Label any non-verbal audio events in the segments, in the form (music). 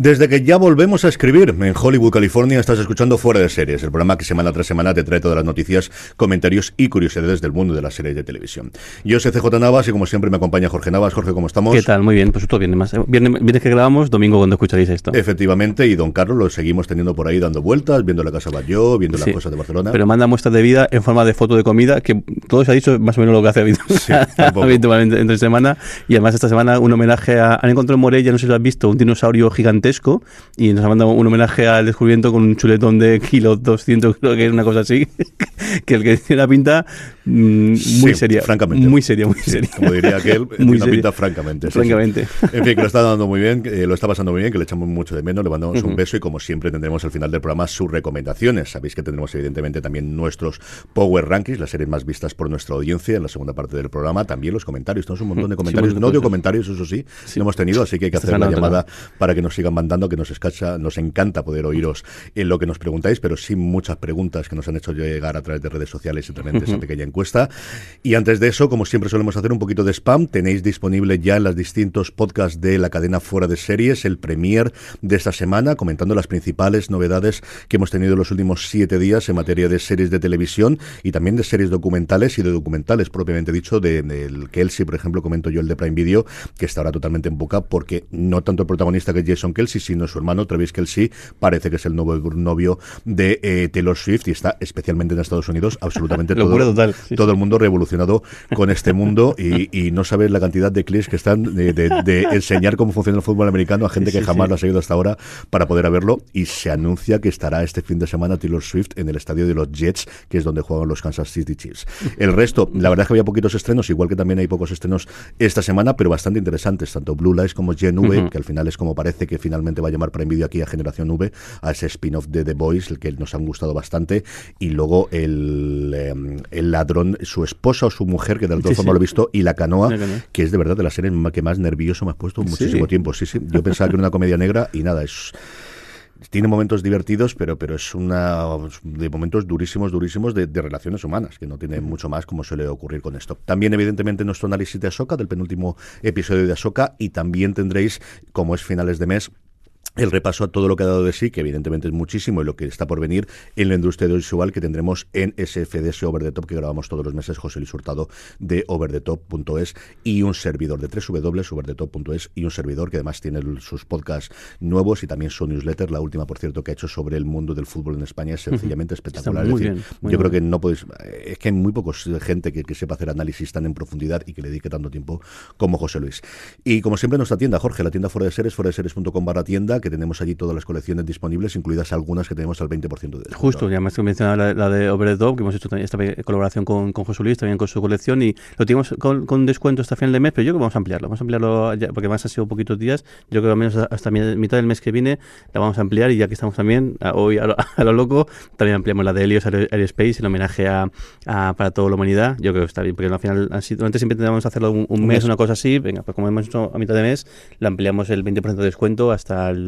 Desde que ya volvemos a escribir en Hollywood, California, estás escuchando Fuera de Series, el programa que semana tras semana te trae todas las noticias, comentarios y curiosidades del mundo de las series de televisión. Yo soy CJ Navas y como siempre me acompaña Jorge Navas. Jorge, ¿cómo estamos? ¿Qué tal? Muy bien, pues todo bien. Más, viernes, viernes que grabamos, domingo cuando escucharéis esto. Efectivamente, y don Carlos lo seguimos teniendo por ahí dando vueltas, viendo la Casa Batlló, viendo Sí. las cosas de Barcelona. Pero manda muestras de vida en forma de foto de comida, que todo se ha dicho más o menos lo que hace Sí, (laughs) tampoco. habitualmente entre semana. Y además esta semana un homenaje a... Han encontrado en Morella, no sé si lo has visto, un dinosaurio y nos ha mandado un homenaje al descubrimiento con un chuletón de kilo 200, creo que es una cosa así, (laughs) que el que tiene la pinta muy Sí, seria. francamente. Muy seria, muy seria. Como diría aquel, (laughs) Muy una seria. pinta francamente. sí. Francamente. En fin, que lo está dando muy bien, eh, lo está pasando muy bien, que le echamos mucho de menos, le mandamos un beso y como siempre tendremos al final del programa sus recomendaciones. Sabéis que tendremos evidentemente también nuestros Power Rankings, las series más vistas por nuestra audiencia en la segunda parte del programa, también los comentarios. Tenemos un montón de Sí, comentarios, no de comentarios. eso sí, lo hemos tenido, así que hay que hacer otra. llamada para que nos sigan mandando, que nos escacha, nos encanta poder oíros en lo que nos preguntáis, pero sí muchas preguntas que nos han hecho llegar a través de redes sociales y también de esa pequeña encuesta. Y antes de eso, como siempre solemos hacer un poquito de spam, tenéis disponible ya en los distintos podcasts de la cadena Fuera de Series el premier de esta semana, comentando las principales novedades que hemos tenido en los últimos siete días en materia de series de televisión y también de series documentales y de documentales propiamente dicho, de, del Kelsey, por ejemplo, comento yo el de Prime Video, que está ahora totalmente en boca porque no tanto el protagonista que es Jason Kelsey, sino su hermano Travis Kelsey, parece que es el nuevo novio de eh, Taylor Swift y está especialmente en Estados Unidos absolutamente (laughs) todo, total, sí, todo el mundo revolucionado con este mundo y, y no sabes la cantidad de clics que están de, de- de enseñar cómo funciona el fútbol americano a gente que jamás lo ha seguido hasta ahora para poder verlo. Y se anuncia que estará este fin de semana Taylor Swift en el estadio de los Jets, que es donde juegan los Kansas City Chiefs. El resto, la verdad es que había poquitos estrenos, igual que también hay pocos estrenos esta semana, pero bastante interesantes, tanto Blue Lights como Gen V, que al final es como parece que finalmente va a llamar para envidia aquí a Generación V, a ese spin-off de The Boys, el que nos han gustado bastante, y luego el, em, el ladrón, su esposa o su mujer, que de Sí, forma sí. lo he visto, y La Canoa, La Canoa. que es de verdad de la serie que más nervioso me ha puesto Sí. muchísimo tiempo. Sí, sí. Yo pensaba que era una comedia negra y nada, es tiene momentos divertidos, pero, pero es una de momentos durísimos, durísimos de, de relaciones humanas, que no tiene mucho más como suele ocurrir con esto. También, evidentemente, nuestro análisis de Ahsoka, del penúltimo episodio de Ahsoka, y también tendréis, como es finales de mes, el repaso a todo lo que ha dado de sí, que evidentemente es muchísimo, y lo que está por venir en la industria audiovisual que tendremos en SFDS Over the Top, que grabamos todos los meses, José Luis Hurtado de overthetop.es y un servidor de www.overthetop.es y un servidor que además tiene sus podcasts nuevos y también su newsletter, la última, por cierto, que ha hecho sobre el mundo del fútbol en España, es sencillamente espectacular. muy Es decir, bien, muy yo creo que no podéis, es que hay muy pocos gente que, que sepa hacer análisis tan en profundidad y que le dedique tanto tiempo como José Luis. Y como siempre, nuestra tienda, Jorge, la tienda fuera de series, fuera de series.com barra tienda, que tenemos allí todas las colecciones disponibles, incluidas algunas que tenemos al 20% de descuento. Justo, y además que mencionaba la, la de Over the Top, que hemos hecho también esta colaboración con, con José Luis, también con su colección, y lo tenemos con, con descuento hasta final de mes, pero yo creo que vamos a ampliarlo, vamos a ampliarlo, ya, porque además ha sido poquitos días, yo creo que al menos hasta mi- mitad del mes que viene la vamos a ampliar, y ya que estamos también, a- hoy a lo, (laughs) a lo loco, también ampliamos la de Helios Aer- Aerospace, el homenaje a, a- para toda la humanidad, yo creo que está bien, porque al final, sido- antes siempre intentamos hacerlo un, un mes. una cosa así, venga, pues como hemos hecho a mitad de mes, la ampliamos el 20% de descuento hasta el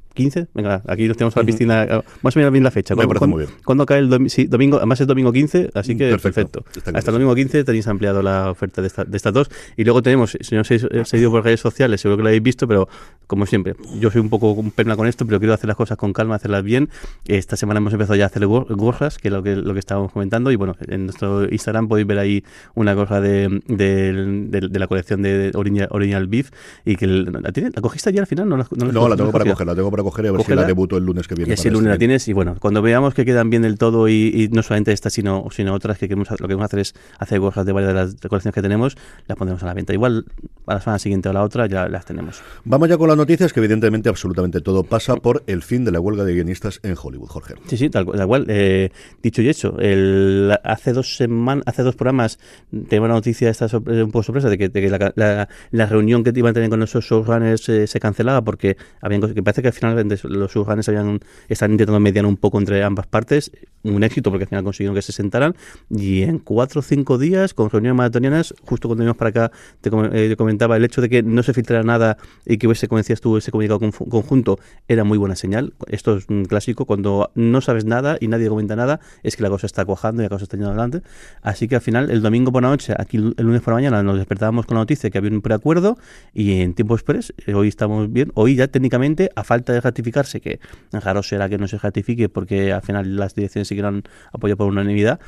15, venga, aquí nos tenemos a la piscina, más o menos bien la fecha. Me ¿Cuándo- parece muy bien. ¿Cuándo cae el domi- sí, domingo? Además es domingo 15, así que Perfecto, perfecto. Hasta el domingo 15 tenéis ampliado la oferta de, esta- de estas dos. Y luego tenemos, si no os eh, seguido por redes sociales, seguro que lo habéis visto, pero como siempre, yo soy un poco un perna con esto, pero quiero hacer las cosas con calma, hacerlas bien. Esta semana hemos empezado ya a hacer gor- gorras, que es lo que, lo que estábamos comentando. Y bueno, en nuestro Instagram podéis ver ahí una gorra de, de, de- de la colección de Original, Original Beef. Y que el- ¿la, tiene- ¿la cogiste ya al final? No, la, No, la tengo para coger, la tengo para para coger y a ver si la debuto el lunes que viene. Y si el lunes la tienes y bueno, cuando veamos que quedan bien del todo y, no solamente esta, sino, sino otras que queremos, lo que queremos hacer es hacer cosas de varias de las colecciones que tenemos, las pondremos a la venta. Igual para la semana siguiente o la otra ya las tenemos. Vamos ya con las noticias, que evidentemente absolutamente todo pasa por el fin de la huelga de guionistas en Hollywood, Jorge. Sí, sí, tal, cual. Eh, dicho y hecho, el, hace dos semanas, hace dos programas tenemos la noticia esta un poco sorpresa de que, la, la, reunión que iban a tener con los showrunners eh, se cancelaba porque habían que parece que al final los showrunners habían están intentando mediar un poco entre ambas partes, un éxito porque al final consiguieron que se sentaran y en cuatro o cinco días con reuniones maratonianas, justo cuando íbamos para acá te, eh, comentaba el hecho de que no se filtrara nada y que hubiese, como decías tú, ese comunicado conjunto era muy buena señal. Esto es un clásico, cuando no sabes nada y nadie comenta nada, es que la cosa está cuajando y la cosa está yendo adelante. Así que al final, el domingo por la noche, aquí el lunes por la mañana, nos despertábamos con la noticia que había un preacuerdo y en tiempo express, eh, hoy estamos bien, hoy ya técnicamente, a falta de ratificarse, que raro será que no se ratifique porque al final las direcciones siguieron apoyo por unanimidad,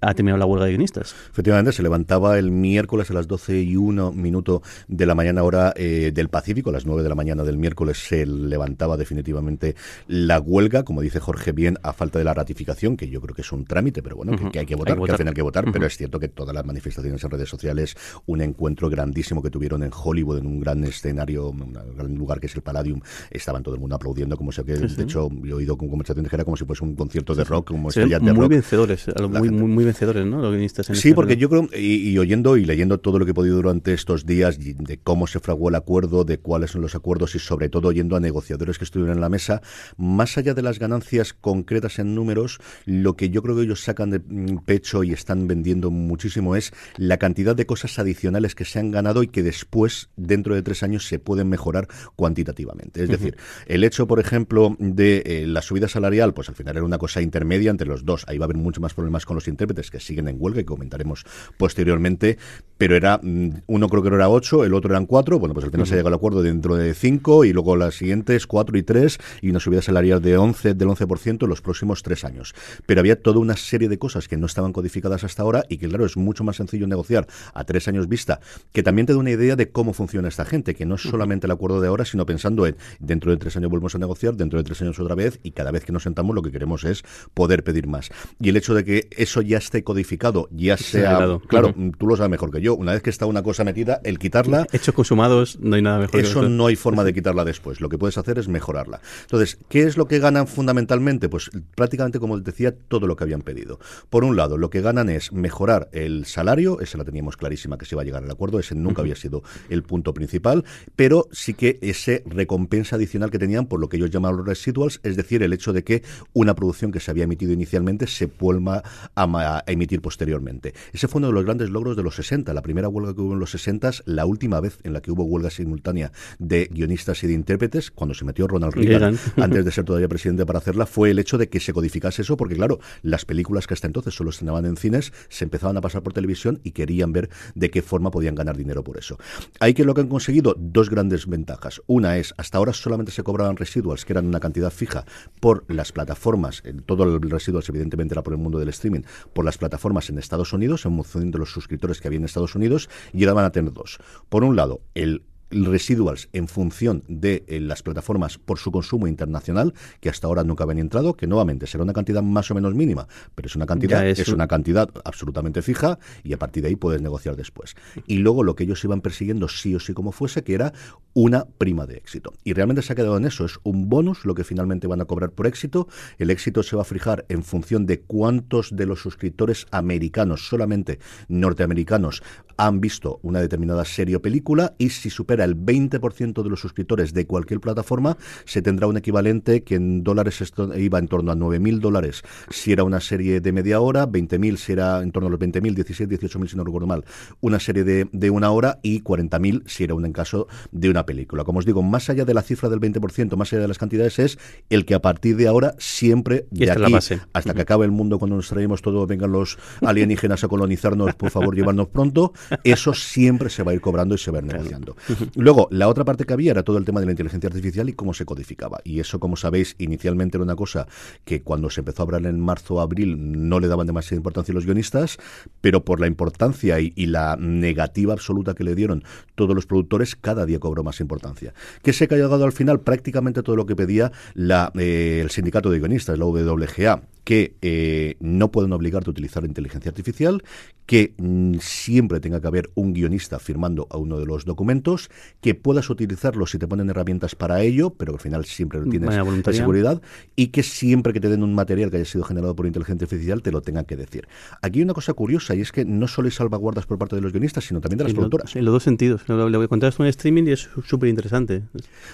ha terminado la huelga de guionistas. Efectivamente, se levantaba el miércoles a las 12 y 1 minuto de la mañana hora eh, del Pacífico, a las 9 de la mañana del miércoles se levantaba definitivamente la huelga, como dice Jorge bien, a falta de la ratificación, que yo creo que es un trámite, pero bueno, que, hay que votar, que, al final hay que votar, pero es cierto que todas las manifestaciones en redes sociales, un encuentro grandísimo que tuvieron en Hollywood, en un gran escenario, un gran lugar que es el Palladium, estaban todo el mundo aplaudiendo, como si que, de hecho, yo he oído con conversaciones que era como si fuese un concierto de rock, como sí, de muy vencedores, muy, muy, muy vencedores, ¿no? Los guionistas en Sí, porque yo creo, y, oyendo y leyendo todo lo que he podido durante estos días de cómo se fraguó el acuerdo, de cuáles son los acuerdos y sobre todo oyendo a negociadores que estuvieron en la mesa, más allá de las ganancias concretas en números, lo que yo creo que ellos sacan de mm, pecho y están vendiendo muchísimo es la cantidad de cosas adicionales que se han ganado y que después, dentro de tres años, se pueden mejorar cuantitativamente. Es decir, el hecho, por ejemplo, de eh, la subida salarial, pues al final era una cosa intermedia entre los dos. Ahí va a haber mucho más problemas con los intérpretes que siguen en huelga, que comentaremos posteriormente, pero era, mm, uno creo que no era ocho, el otro eran cuatro, bueno, pues al final se ha llegado al acuerdo dentro de cinco y luego las siguientes cuatro y tres y una subida salarial de 11, del 11% en los próximos tres años. Pero había toda una serie de cosas que no estaban codificadas hasta ahora y que, claro, es mucho más sencillo negociar a tres años vista, que también te da una idea de cómo funciona esta gente, que no es solamente el acuerdo de ahora, sino pensando en dentro de tres años volvemos a negociar, dentro de tres años otra vez y cada vez que nos sentamos lo que queremos es poder pedir más. Y el hecho de que eso ya esté codificado ya sea, claro, tú lo sabes mejor que yo, una vez que está una cosa metida, el quitarla... Hechos consumados, no hay nada mejor. Eso no hay forma de quitarla después, lo que puedes hacer es mejorarla. Entonces, ¿qué es lo que ganan fundamentalmente? Pues prácticamente, como decía, todo lo que habían pedido. Por un lado, lo que ganan es mejorar el salario, esa la teníamos clarísima que se iba a llegar al acuerdo, ese nunca había sido el punto principal, pero sí que ese recompensa adicional que tenían por lo que ellos llaman los residuals, es decir, el hecho de que una producción que se había emitido inicialmente se vuelva a emitir posteriormente. Ese fue uno de los grandes logros de los 60, la primera huelga que hubo en los 60, la última vez en la que hubo huelga simultánea de guionistas y de intérpretes, cuando se metió Ronald Reagan, (laughs) antes de ser todavía presidente para hacerla, fue el hecho de que se codificase eso, porque claro, las películas que hasta entonces solo estrenaban en cines, se empezaban a pasar por televisión y querían ver de qué forma podían ganar dinero por eso. Hay que lo que han conseguido dos grandes ventajas. Una es, hasta ahora solamente se cobraban residuals, que eran una cantidad fija, por las plataformas, todo el residuals evidentemente era por el mundo del streaming, por las plataformas en Estados Unidos, en función de los suscriptores que había en Estados Unidos, y ahora van a tener dos. Por un lado, el residuals en función de eh, las plataformas por su consumo internacional, que hasta ahora nunca habían entrado, que nuevamente será una cantidad más o menos mínima, pero es una cantidad, es, una cantidad absolutamente fija y a partir de ahí puedes negociar después. Y luego lo que ellos iban persiguiendo sí o sí como fuese, que era una prima de éxito. Y realmente se ha quedado en eso, es un bonus lo que finalmente van a cobrar por éxito. El éxito se va a fijar en función de cuántos de los suscriptores americanos, solamente norteamericanos, han visto una determinada serie o película y si supera el 20% de los suscriptores de cualquier plataforma, se tendrá un equivalente que en dólares iba en torno a 9.000 dólares. Si era una serie de media hora, 20.000 si era en torno a los 20.000, 17, 18.000 si no recuerdo mal, una serie de, de una hora y 40.000 si era un en caso de una película. Como os digo, más allá de la cifra del 20%, más allá de las cantidades, es el que a partir de ahora siempre de aquí hasta que acabe el mundo cuando nos traemos todo, vengan los alienígenas a colonizarnos, por favor, (laughs) llevarnos pronto, eso siempre se va a ir cobrando y se va a ir negociando. Luego, la otra parte que había era todo el tema de la inteligencia artificial y cómo se codificaba. Y eso, como sabéis, inicialmente era una cosa que cuando se empezó a hablar en marzo o abril no le daban demasiada importancia a los guionistas, pero por la importancia y, la negativa absoluta que le dieron todos los productores, cada día cobró más importancia. ¿Qué se ha llegado al final? Prácticamente todo lo que pedía la, eh, el sindicato de guionistas, la WGA, que eh, no pueden obligarte a utilizar inteligencia artificial, que mm, siempre tenga que haber un guionista firmando a uno de los documentos, que puedas utilizarlo si te ponen herramientas para ello, pero que al final siempre lo tienes de seguridad, y que siempre que te den un material que haya sido generado por inteligencia artificial te lo tengan que decir. Aquí hay una cosa curiosa y es que no solo hay salvaguardas por parte de los guionistas, sino también de las productoras. en los dos sentidos. Lo, que contaste en streaming y es súper interesante.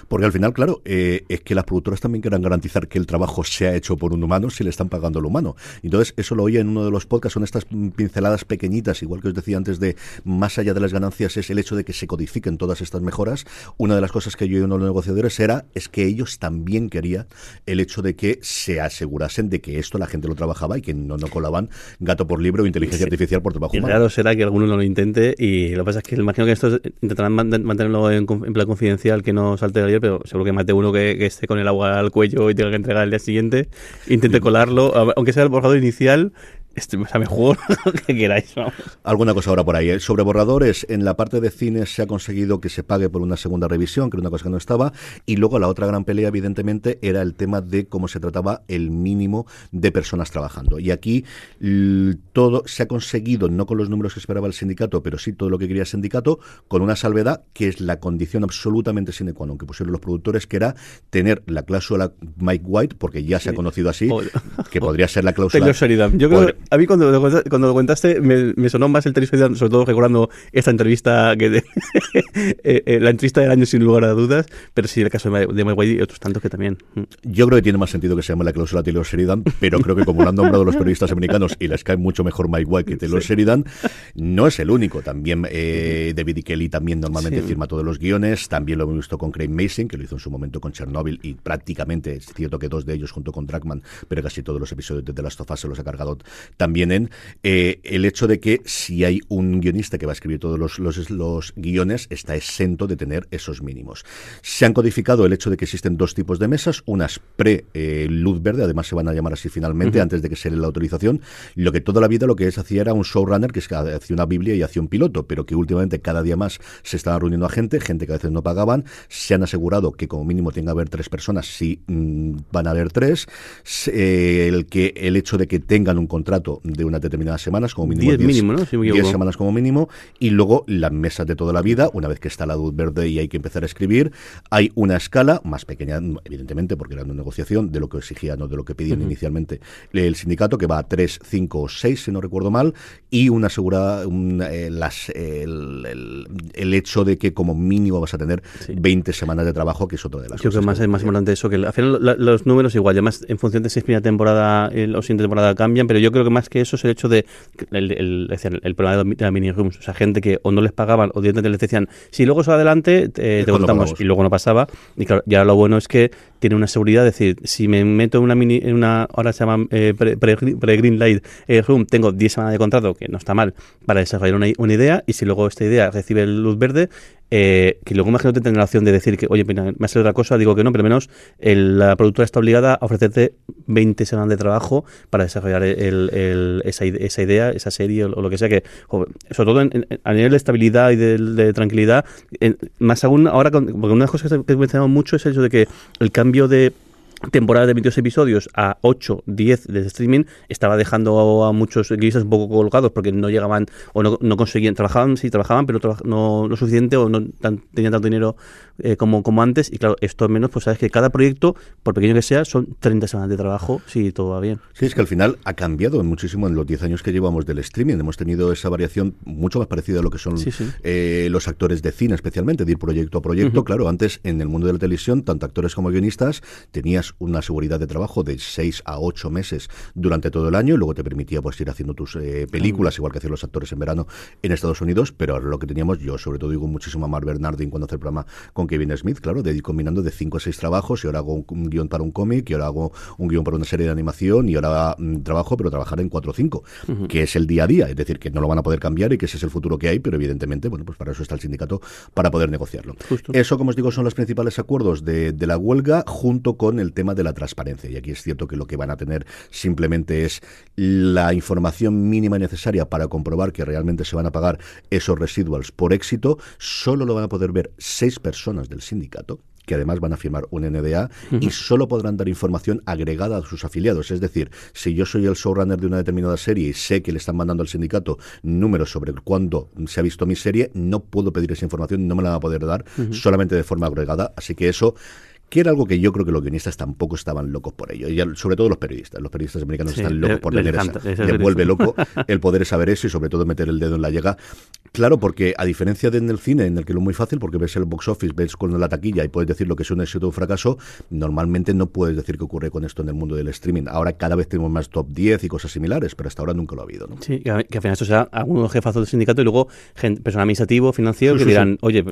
Porque al final, claro, eh, es que las productoras también quieran garantizar que el trabajo sea hecho por un humano si le están pagando lo humano. Entonces, eso lo oía en uno de los podcasts, son estas pinceladas pequeñitas, igual que os decía antes de más allá de las ganancias, es el hecho de que se codifiquen todas estas mejoras. Una de las cosas que yo y uno de los negociadores era es que ellos también querían el hecho de que se asegurasen de que esto la gente lo trabajaba y que no, no colaban gato por libro o inteligencia artificial por trabajo humano. Claro, será que alguno no lo intente y lo que pasa es que imagino que esto intentarán mantenerlo en, plan confidencial, que no salte de ayer, pero seguro que mate uno que, que, esté con el agua al cuello y tenga que entregar el día siguiente, intente colarlo aunque sea el borrador inicial, este, o sea, mejor (laughs) que queráis. Alguna cosa ahora por ahí. ¿eh? Sobre borradores, en la parte de cines se ha conseguido que se pague por una segunda revisión, que era una cosa que no estaba. Y luego la otra gran pelea, evidentemente, era el tema de cómo se trataba el mínimo de personas trabajando. Y aquí todo se ha conseguido, no con los números que esperaba el sindicato, pero sí todo lo que quería el sindicato, con una salvedad que es la condición absolutamente sine qua non que pusieron los productores, que era tener la cláusula Mike White, porque ya se ha conocido así, que podría ser la (laughs) cláusula. Yo creo a mí cuando, cuando lo contaste me, sonó más el Terry sobre todo recordando esta entrevista que (laughs) eh, eh, la entrevista del año sin lugar a dudas, pero sí el caso de, de Mike y otros tantos que también. Mm. Yo creo que tiene más sentido que se llame la cláusula Taylor Sheridan, pero creo que como lo han nombrado los periodistas americanos y les cae mucho mejor Mike White que Taylor Sheridan, no es el único. También eh, David y Kelly también normalmente firma todos los guiones, también lo hemos visto con Craig Mason, que lo hizo en su momento con Chernobyl y prácticamente es cierto que dos de ellos junto con Dragman, pero casi todos los episodios de The Last of Us se los ha cargado también en eh, el hecho de que si hay un guionista que va a escribir todos los, los, guiones, está exento de tener esos mínimos. Se han codificado el hecho de que existen dos tipos de mesas, unas pre-luz verde, además se van a llamar así finalmente, antes de que se dé la autorización. Lo que toda la vida lo que es hacía era un showrunner que hacía una Biblia y hacía un piloto, pero que últimamente cada día más se estaba reuniendo a gente, gente que a veces no pagaban, se han asegurado que como mínimo tenga que haber tres personas, si mm, van a haber tres, eh, el que el hecho de que tengan un contrato de unas determinadas semanas, como mínimo 10 mínimo, ¿no? semanas como mínimo, y luego las mesas de toda la vida, una vez que está la luz verde y hay que empezar a escribir, hay una escala más pequeña, evidentemente, porque era una negociación de lo que exigían o de lo que pedían inicialmente el sindicato, que va a 3, 5 o 6, si no recuerdo mal, y una asegurada, eh, las, el, el, hecho de que como mínimo vas a tener 20 semanas de trabajo, que es otra de las Creo cosas. que más, es más importante eso, que al final los números igual, además en función de si es primera temporada o siguiente temporada cambian, pero yo creo que más que eso es el hecho de el, el, el, problema de la mini rooms, o sea, gente que o no les pagaban o directamente les decían, si luego va adelante, te contamos, y luego no pasaba. Y claro, ya lo bueno es que tiene una seguridad, es decir, si me meto en una mini, en una, ahora se llama eh, pre-green light eh, room, tengo 10 semanas de contrato, que no está mal, para desarrollar una, una idea, y si luego esta idea recibe luz verde, eh, que luego imagino que tenga la opción de decir que, oye, me hace otra cosa, digo que no, pero al menos la productora está obligada a ofrecerte 20 semanas de trabajo para desarrollar esa, esa, idea, esa serie o, lo que sea, que sobre todo a nivel de estabilidad y de, tranquilidad, más aún ahora, porque una de las cosas que, he mencionado mucho es el hecho de que el cambio de temporada de 22 episodios a 8, 10 de streaming estaba dejando a muchos guionistas un poco colgados porque no llegaban o no, no conseguían, trabajaban, sí trabajaban, pero no lo suficiente o no tenían tanto dinero eh, como, como antes. Y claro, esto menos, pues sabes que cada proyecto, por pequeño que sea, son 30 semanas de trabajo si todo va bien. Sí, es que al final ha cambiado muchísimo en los 10 años que llevamos del streaming. Hemos tenido esa variación mucho más parecida a lo que son eh, los actores de cine, especialmente, de ir proyecto a proyecto. Claro, antes en el mundo de la televisión, tanto actores como guionistas, tenías tenías una seguridad de trabajo de seis a ocho meses durante todo el año y luego te permitía pues ir haciendo tus eh, películas, igual que hacían los actores en verano en Estados Unidos, pero ahora lo que teníamos, yo sobre todo digo muchísimo a Mark Bernardin cuando hace el programa con Kevin Smith, claro, de ir combinando de cinco a seis trabajos y ahora hago un, guion para un cómic y ahora hago un guion para una serie de animación y ahora mm, trabajo, pero trabajar en cuatro o cinco, que es el día a día, es decir, que no lo van a poder cambiar y que ese es el futuro que hay, pero evidentemente, bueno, pues para eso está el sindicato, para poder negociarlo. Eso, como os digo, son los principales acuerdos de, de la huelga junto con el tema de la transparencia. Y aquí es cierto que lo que van a tener simplemente es la información mínima necesaria para comprobar que realmente se van a pagar esos residuals por éxito. Solo lo van a poder ver seis personas del sindicato que además van a firmar un NDA y solo podrán dar información agregada a sus afiliados. Es decir, si yo soy el showrunner de una determinada serie y sé que le están mandando al sindicato números sobre cuándo se ha visto mi serie, no puedo pedir esa información, no me la van a poder dar solamente de forma agregada. Así que eso que era algo que yo creo que los guionistas tampoco estaban locos por ello, y sobre todo los periodistas. Los periodistas americanos están locos por leer esa. Les vuelve loco (laughs) el poder saber eso y sobre todo meter el dedo en la llega. Claro, porque a diferencia de en el cine, en el que lo es muy fácil, porque ves el box office, ves con la taquilla y puedes decir lo que es un éxito o un fracaso, normalmente no puedes decir qué ocurre con esto en el mundo del streaming. Ahora cada vez tenemos más top 10 y cosas similares, pero hasta ahora nunca lo ha habido. ¿no? Sí, que al final eso sea algunos jefazos del sindicato y luego personal administrativo, financiero, que dirán, oye,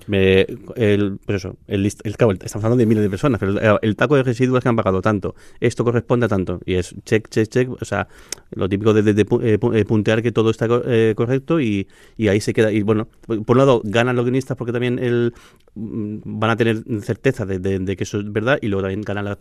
el, pues eso, el, estamos hablando de miles de personas, pero el taco de residuos que han pagado tanto, esto corresponde a tanto, y es check, check, check, o sea, lo típico de, eh, eh, puntear que todo está eh, correcto y, y, ahí se queda. Y bueno, por un lado ganan los guionistas porque también el, mm, van a tener certeza de, que eso es verdad y luego también ganan las,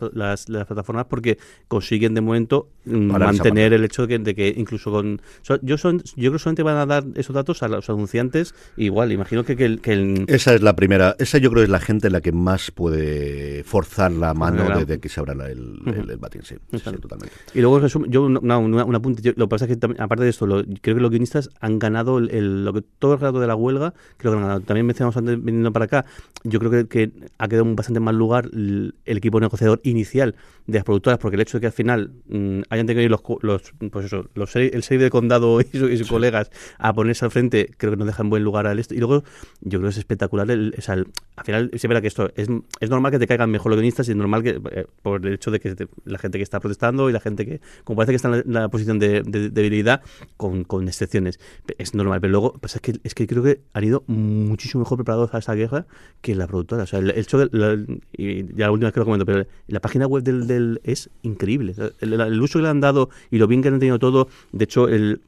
las, plataformas porque consiguen de momento mm, mantener el hecho de que, de que incluso con... yo, son, yo creo que solamente van a dar esos datos a los anunciantes igual, imagino que, que, el, Esa es la primera, esa yo creo que es la gente la que más puede forzar la mano de, que se abra el, el, sí, totalmente. Y luego yo una, una, una lo que pasa es que aparte de esto, creo que los guionistas han ganado el, lo que todo el rato de la huelga, creo que han ganado. También mencionamos antes viniendo para acá, yo creo que, ha quedado bastante mal lugar el, equipo negociador inicial de las productoras, porque el hecho de que al final mm, hayan tenido los, los, pues eso, los, el serie de condado y, sus colegas a ponerse al frente, creo que nos deja en buen lugar al esto. Y luego, yo creo que es espectacular. El, al final, se verá que esto es, es normal que te caigan mejor los guionistas y es normal que, eh, por el hecho de que la gente que está protestando y la gente que, como parece que está en la posición de, debilidad, con, con, excepciones. Es normal, pero luego pues es, que, es que creo que han ido muchísimo mejor preparados a esta guerra que la productora. O sea, el, hecho de, y ya la última vez que lo comento, pero la página web del, del es increíble. El, uso que le han dado y lo bien que han tenido todo, de hecho, el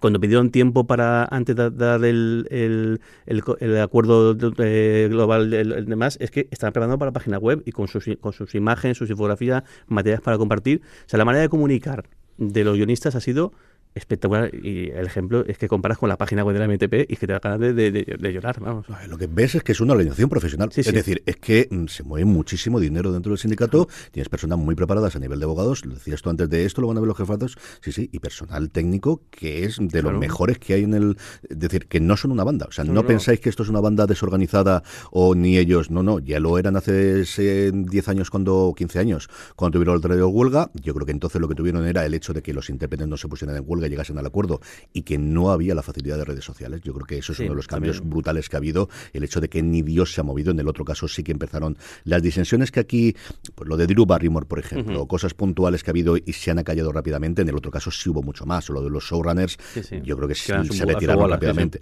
cuando pidieron tiempo para antes de dar el, el, el, acuerdo eh, global el, demás, es que están preparando para la página web y con sus, con sus imágenes, sus infografías, materiales para compartir. O sea, la manera de comunicar de los guionistas ha sido espectacular. Y el ejemplo es que comparas con la página web de la MTP y que te da ganas de, llorar, vamos. Lo que ves es que es una organización profesional. es decir, es que mm, se mueve muchísimo dinero dentro del sindicato, tienes personas muy preparadas a nivel de abogados, lo decías tú antes de esto, lo van a ver los jefazos, sí, sí, y personal técnico que es de los mejores que hay en el... Es decir, que no son una banda. O sea, no, pensáis que esto es una banda desorganizada o ni ellos, no, no, ya lo eran hace 10 años cuando, 15 años, cuando tuvieron el traído huelga. Yo creo que entonces lo que tuvieron era el hecho de que los intérpretes no se pusieran en huelga llegasen al acuerdo y que no había la facilidad de redes sociales. Yo creo que eso es uno de los cambios brutales que ha habido, el hecho de que ni Dios se ha movido. En el otro caso sí que empezaron las disensiones que aquí, pues lo de Drew Barrymore, por ejemplo, cosas puntuales que ha habido y se han acallado rápidamente. En el otro caso sí hubo mucho más. O lo de los showrunners, yo creo que sí, se retiraron rápidamente.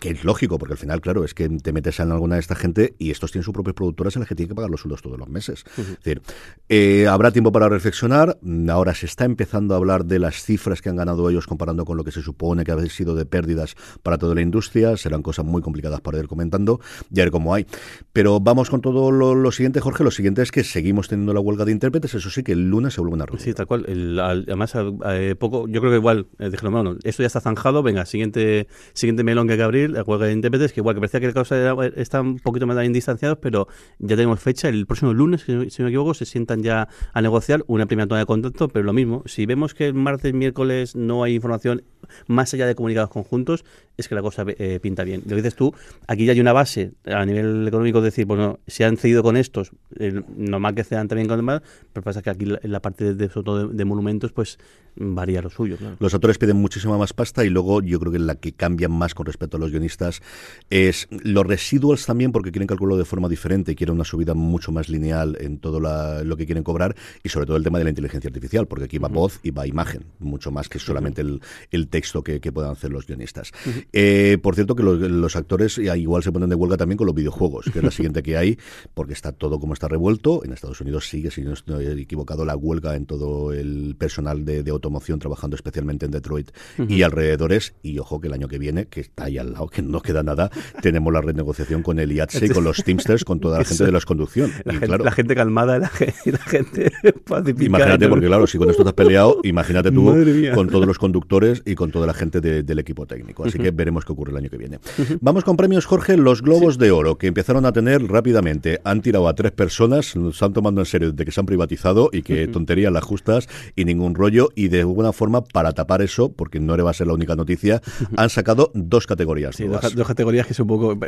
Que es lógico, porque al final, claro, es que te metes en alguna de esta gente y estos tienen sus propias productoras en las que tienen que pagar los sueldos todos los meses. Es decir, eh, habrá tiempo para reflexionar. Ahora se está empezando a hablar de las cifras que han ganado ellos comparando con lo que se supone que ha sido de pérdidas para toda la industria. Serán cosas muy complicadas para ir comentando y a ver cómo hay. Pero vamos con todo lo, siguiente, Jorge. Lo siguiente es que seguimos teniendo la huelga de intérpretes. Eso sí, que el lunes se vuelve a reunir. Sí, tal cual. además, eh, poco, yo creo que igual eh, dijeron, bueno, esto ya está zanjado. Venga, siguiente siguiente melón que hay que abrir, la huelga de intérpretes, que igual que parecía que la causa está un poquito más distanciados, pero ya tenemos fecha. El próximo lunes, si, no me equivoco, se sientan ya a negociar una primera toma de contacto, pero lo mismo. Si vemos que el martes, miércoles no no hay información más allá de comunicados conjuntos, es que la cosa eh, pinta bien. Lo dices tú, aquí ya hay una base a nivel económico, de decir, bueno, se han cedido con estos, eh, normal que cedan también con demás, pero pasa que aquí en la parte de, de, de monumentos, pues varía lo suyo. Los autores piden muchísima más pasta y luego yo creo que la que cambian más con respecto a los guionistas es los residuals también porque quieren calcularlo de forma diferente y quieren una subida mucho más lineal en todo lo que quieren cobrar y sobre todo el tema de la inteligencia artificial porque aquí va voz y va imagen, mucho más que solamente el, el, texto que, puedan hacer los guionistas. Eh, por cierto que los, actores igual se ponen de huelga también con los videojuegos, que es la (laughs) siguiente que hay porque está todo como está revuelto. En Estados Unidos sigue, si no estoy equivocado, la huelga en todo el personal de, de automoción trabajando especialmente en Detroit y alrededores. Y ojo que el año que viene, que está ahí al lado, que no queda nada, tenemos la renegociación con el IATSE, con los Teamsters, con toda la gente de la conducción. La, gente, claro, la gente calmada la, (laughs) la gente pacificada. Imagínate, porque claro, si con esto te has peleado, imagínate tú con todos los conductores y con toda la gente del equipo técnico. Así que veremos qué ocurre el año que viene. Vamos con premios, Jorge, los Globos de Oro, que empezaron a tener rápidamente. Han tirado a tres personas, se están tomando en serio desde que se han privatizado y que tonterías las justas y ningún rollo. Y de alguna forma, para tapar eso, porque no le va a ser la única noticia, han sacado dos categorías. Sí, dos, dos, categorías que son un poco.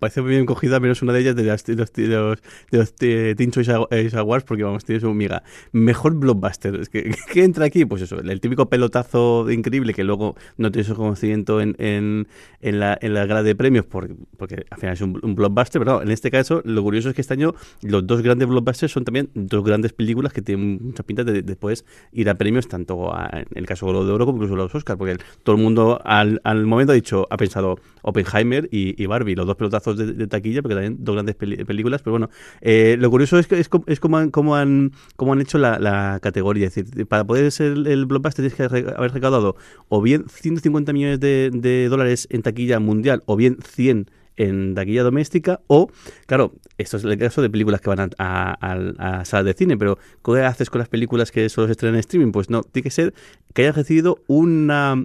Parece muy bien cogida, menos una de ellas de, las, de los, de los, de los Teen Choice Awards, porque vamos, tienes un miga. Mejor blockbuster. ¿Qué, (laughs) ¿Qué, entra aquí? Pues eso, el típico pelotazo increíble que luego no tiene su conocimiento en, en, en, la, en la gala de premios, porque, porque al final es un, un blockbuster, pero no, en este caso, lo curioso es que este año los dos grandes blockbusters son también dos grandes películas que tienen muchas pintas de, después ir a premios, tanto a, en el caso de de Oro como incluso los Oscars, porque todo el mundo al, al momento ha dicho, ha pensado Oppenheimer y, y Barbie, los dos pelotazos de, de, taquilla, porque también dos grandes películas, pero bueno, eh, lo curioso es, que es, es como, han, como, han, como han hecho la, la, categoría, es decir, para poder ser el, el blockbuster tienes que haber recaudado o bien 150 millones de, dólares en taquilla mundial o bien 100 en taquilla doméstica o, claro, esto es el caso de películas que van a, a, a, a salas de cine, pero ¿qué haces con las películas que solo se estrenan en streaming? Pues no, tiene que ser que hayas recibido una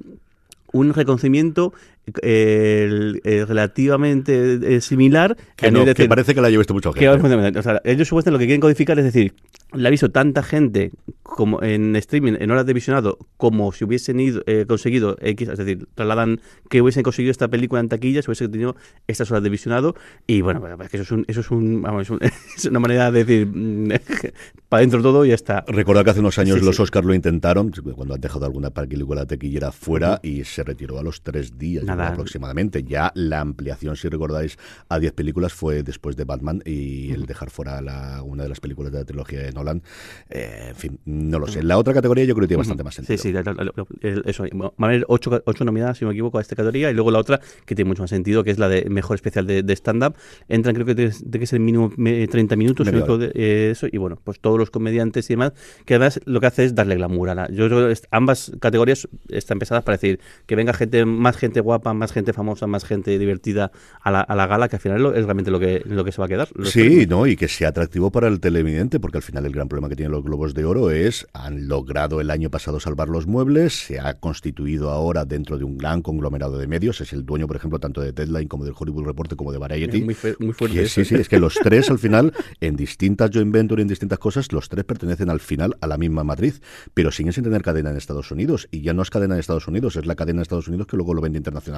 un reconocimiento eh, eh, relativamente eh, similar. Que, no, decir, que parece que la llevaste mucho gente. Que, o sea, ellos supuestamente lo que quieren codificar es decir, la ha visto tanta gente como en streaming, en horas de visionado, como si hubiesen ido, eh, conseguido X, es decir, trasladan que hubiesen conseguido esta película en taquilla, si hubiesen tenido estas horas de visionado, y bueno, es que eso es un, eso es un, vamos, es, un, (laughs) es una manera de decir, (laughs) para dentro todo y ya está. Recuerda que hace unos años sí, los sí. Oscars lo intentaron, cuando han dejado alguna película taquillera fuera, uh -huh. y se retiró a los tres días aproximadamente. Ya la ampliación, si recordáis, a 10 películas fue después de Batman y uh -huh. el dejar fuera la, una de las películas de la trilogía de Nolan. Eh, en fin, no lo sé. La otra categoría yo creo que tiene bastante más sentido. Sí, sí, eso. Va a haber ocho, ocho nominadas, si no me equivoco, a esta categoría y luego la otra que tiene mucho más sentido, que es la de mejor especial de, de stand-up. Entran, creo que tiene que ser mínimo 30 minutos. De, eh, eso, y bueno, pues todos los comediantes y demás, que además lo que hace es darle glamour a la. Yo creo que ambas categorías están pensadas para decir que venga gente, más gente guapa, más gente famosa, más gente divertida a la, a la gala, que al final es realmente lo que, lo que se va a quedar. Sí, no, y que sea atractivo para el televidente, porque al final el gran problema que tienen los Globos de Oro es, han logrado el año pasado salvar los muebles, se ha constituido ahora dentro de un gran conglomerado de medios, es el dueño, por ejemplo, tanto de Deadline como del Hollywood Report como de Variety. Muy, muy fuerte. sí, sí, es que los (laughs) tres al final, en distintas joint venture, en distintas cosas, los tres pertenecen al final a la misma matriz, pero siguen sin tener cadena en Estados Unidos. Y ya no es cadena en Estados Unidos, es la cadena de Estados Unidos que luego lo vende internacionalmente,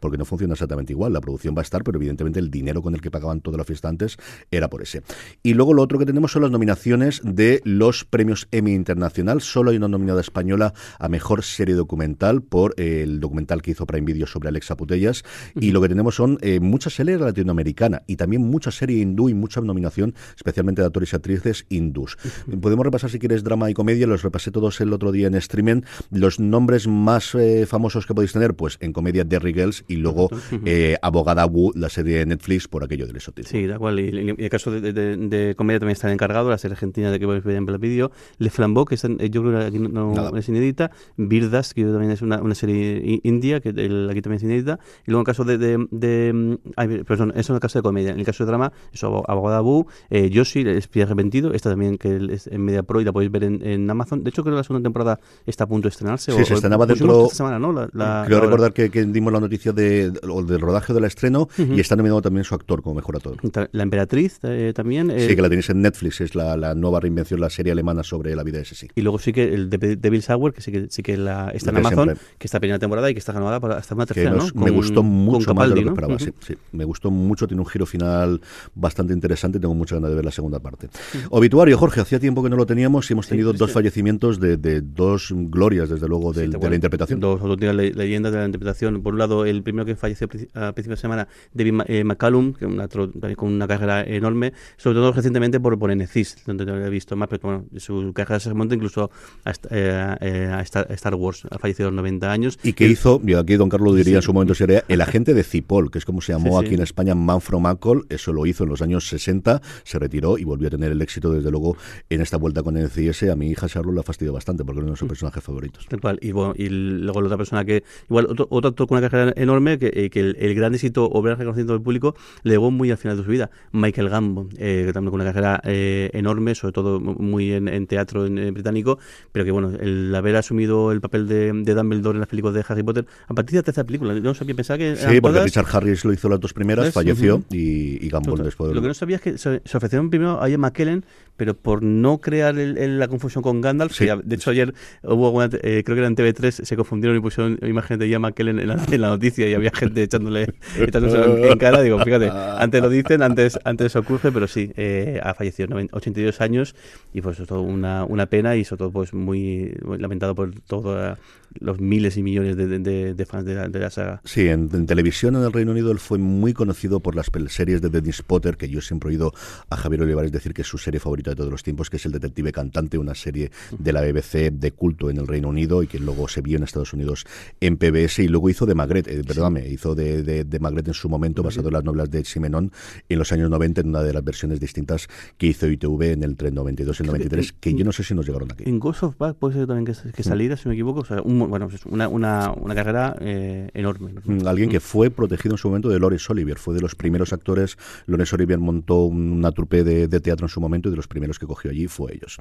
porque no funciona exactamente igual. La producción va a estar, pero evidentemente el dinero con el que pagaban toda la fiesta antes era por ese. Y luego lo otro que tenemos son las nominaciones de los premios Emmy Internacional. Solo hay una nominada española a mejor serie documental por eh, el documental que hizo Prime Video sobre Alexa Putellas. Y lo que tenemos son eh, mucha serie latinoamericana y también mucha serie hindú y mucha nominación, especialmente de actores y actrices hindús. Podemos repasar si quieres drama y comedia, los repasé todos el otro día en streaming. Los nombres más eh, famosos que podéis tener, pues en comedia Derry Girls y luego -huh. Abogada Wu, la serie de Netflix, por aquello del esotismo. Sí, da igual. Y, y, y el caso de, de, de, comedia también está encargado, la serie argentina de que podéis ver en el vídeo. Le Flambeau, que está, yo creo que aquí no, es inédita. Birdas, que también es una, una serie india, que el, aquí también es inédita. Y luego en caso de... de, de ay, perdón, eso en el caso de comedia. En el caso de drama, eso, Abogada Wu, eh, Yoshi, el espía arrepentido, esta también que es en Media Pro y la podéis ver en, en, Amazon. De hecho, creo que la segunda temporada está a punto de estrenarse. Sí, o, se estrenaba dentro... Esta semana, ¿no? La, la, creo la recordar que, que, dimos la noticia de, del rodaje del estreno y está nominado también su actor como mejor actor. La Emperatriz eh, también. sí, que la tenéis en Netflix, es la, nueva reinvención, la serie alemana sobre la vida de ese sí. Y luego sí que el de Devil Sauer, que sí que, sí que la, está en Amazon, que está primera temporada y que está ganada para hasta una tercera, ¿no? me gustó mucho más de lo que esperaba, sí, sí. Me gustó mucho, tiene un giro final bastante interesante y tengo mucha ganas de ver la segunda parte. Obituario, Jorge, hacía tiempo que no lo teníamos y hemos tenido dos fallecimientos de, dos glorias, desde luego, de, la interpretación. Dos auténticas leyendas de la interpretación. Por un lado, el primero que falleció a principios de semana, David eh, McCallum, que una, con una carrera enorme, sobre todo recientemente por, por NCIS, donde no había visto más, pero bueno, su carrera se remonta incluso a, eh, eh, Star, Wars, ha fallecido a los 90 años. Y que hizo, y aquí don Carlos diría en su momento sería el agente de Cipol, que es como se llamó aquí en España Manfro Macol, eso lo hizo en los años 60, se retiró y volvió a tener el éxito, desde luego, en esta vuelta con NCIS. A mi hija Charlotte la fastidió bastante porque es uno de sus mm. personajes favoritos. Y, bueno, y luego la otra persona que, igual, otro, otro con una carrera enorme, que, eh, que el, gran éxito o gran reconocimiento del público le llegó muy al final de su vida. Michael Gambon, eh, que también con una carrera eh, enorme, sobre todo muy en, teatro en, británico, pero que bueno, el haber asumido el papel de, de, Dumbledore en las películas de Harry Potter, a partir de la tercera película, no sabía pensar que. Sí, porque Richard Harris lo hizo las dos primeras, falleció y, y Gambon después. Lo que no sabía es que se, se ofrecieron primero a Ian McKellen pero por no crear el, la confusión con Gandalf, de hecho ayer hubo eh, creo que era en TV3, se confundieron y pusieron imagen de Ian McKellen en la, (laughs) en la noticia y había gente echándole, echándose en cara, digo, fíjate, antes lo dicen, antes antes ocurre, pero sí, eh, ha fallecido 82 años y pues eso una, una pena y sobre todo pues muy, lamentado por todos los miles y millones de, fans de la, saga. Sí, en, televisión en el Reino Unido él fue muy conocido por las series de Dennis Potter, que yo siempre he oído a Javier Olivares decir que es su serie favorita de todos los tiempos, que es El Detective Cantante, una serie de la BBC de culto en el Reino Unido y que luego se vio en Estados Unidos en PBS y luego hizo de Magret, eh, perdóname, hizo de, de, Magret en su momento, basado en las novelas de Simenon en los años 90, en una de las versiones distintas que hizo ITV en el tren 92 y el 93, que yo no sé si nos llegaron aquí. En Ghost of Back puede ser también que, que saliera, si me equivoco, o sea, bueno, pues una, una, una carrera eh, enorme. Mm, alguien que fue protegido en su momento de Lores Olivier, fue de los primeros actores, Lores Olivier montó una trupe de, de teatro en su momento y de los primeros que cogió allí fue ellos.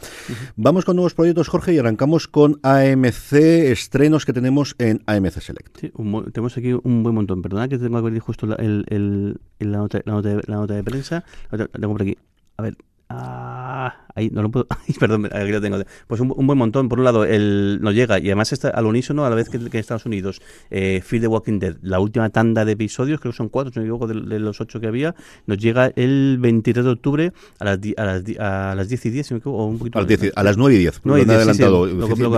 Vamos con nuevos proyectos, Jorge, y arrancamos con AMC, estrenos que tenemos en AMC Select. Sí, tenemos aquí un buen montón. Perdona que tengo que abrir justo la, el, el, la, nota, la, nota de, la nota de prensa. La tengo por aquí. A ver, Ah, ahí no lo puedo. (laughs) perdón, aquí lo tengo. Pues un, buen montón. Por un lado, el, nos llega, y además está al unísono a la vez que, en Estados Unidos, eh, Fear the Walking Dead, la última tanda de episodios, creo que son cuatro, si no me equivoco, de, los ocho que había, nos llega el 23 de octubre a las, a las, a las 10 y 10, si me equivoco, o un poquito. A las, 9 y 10. lo han adelantado.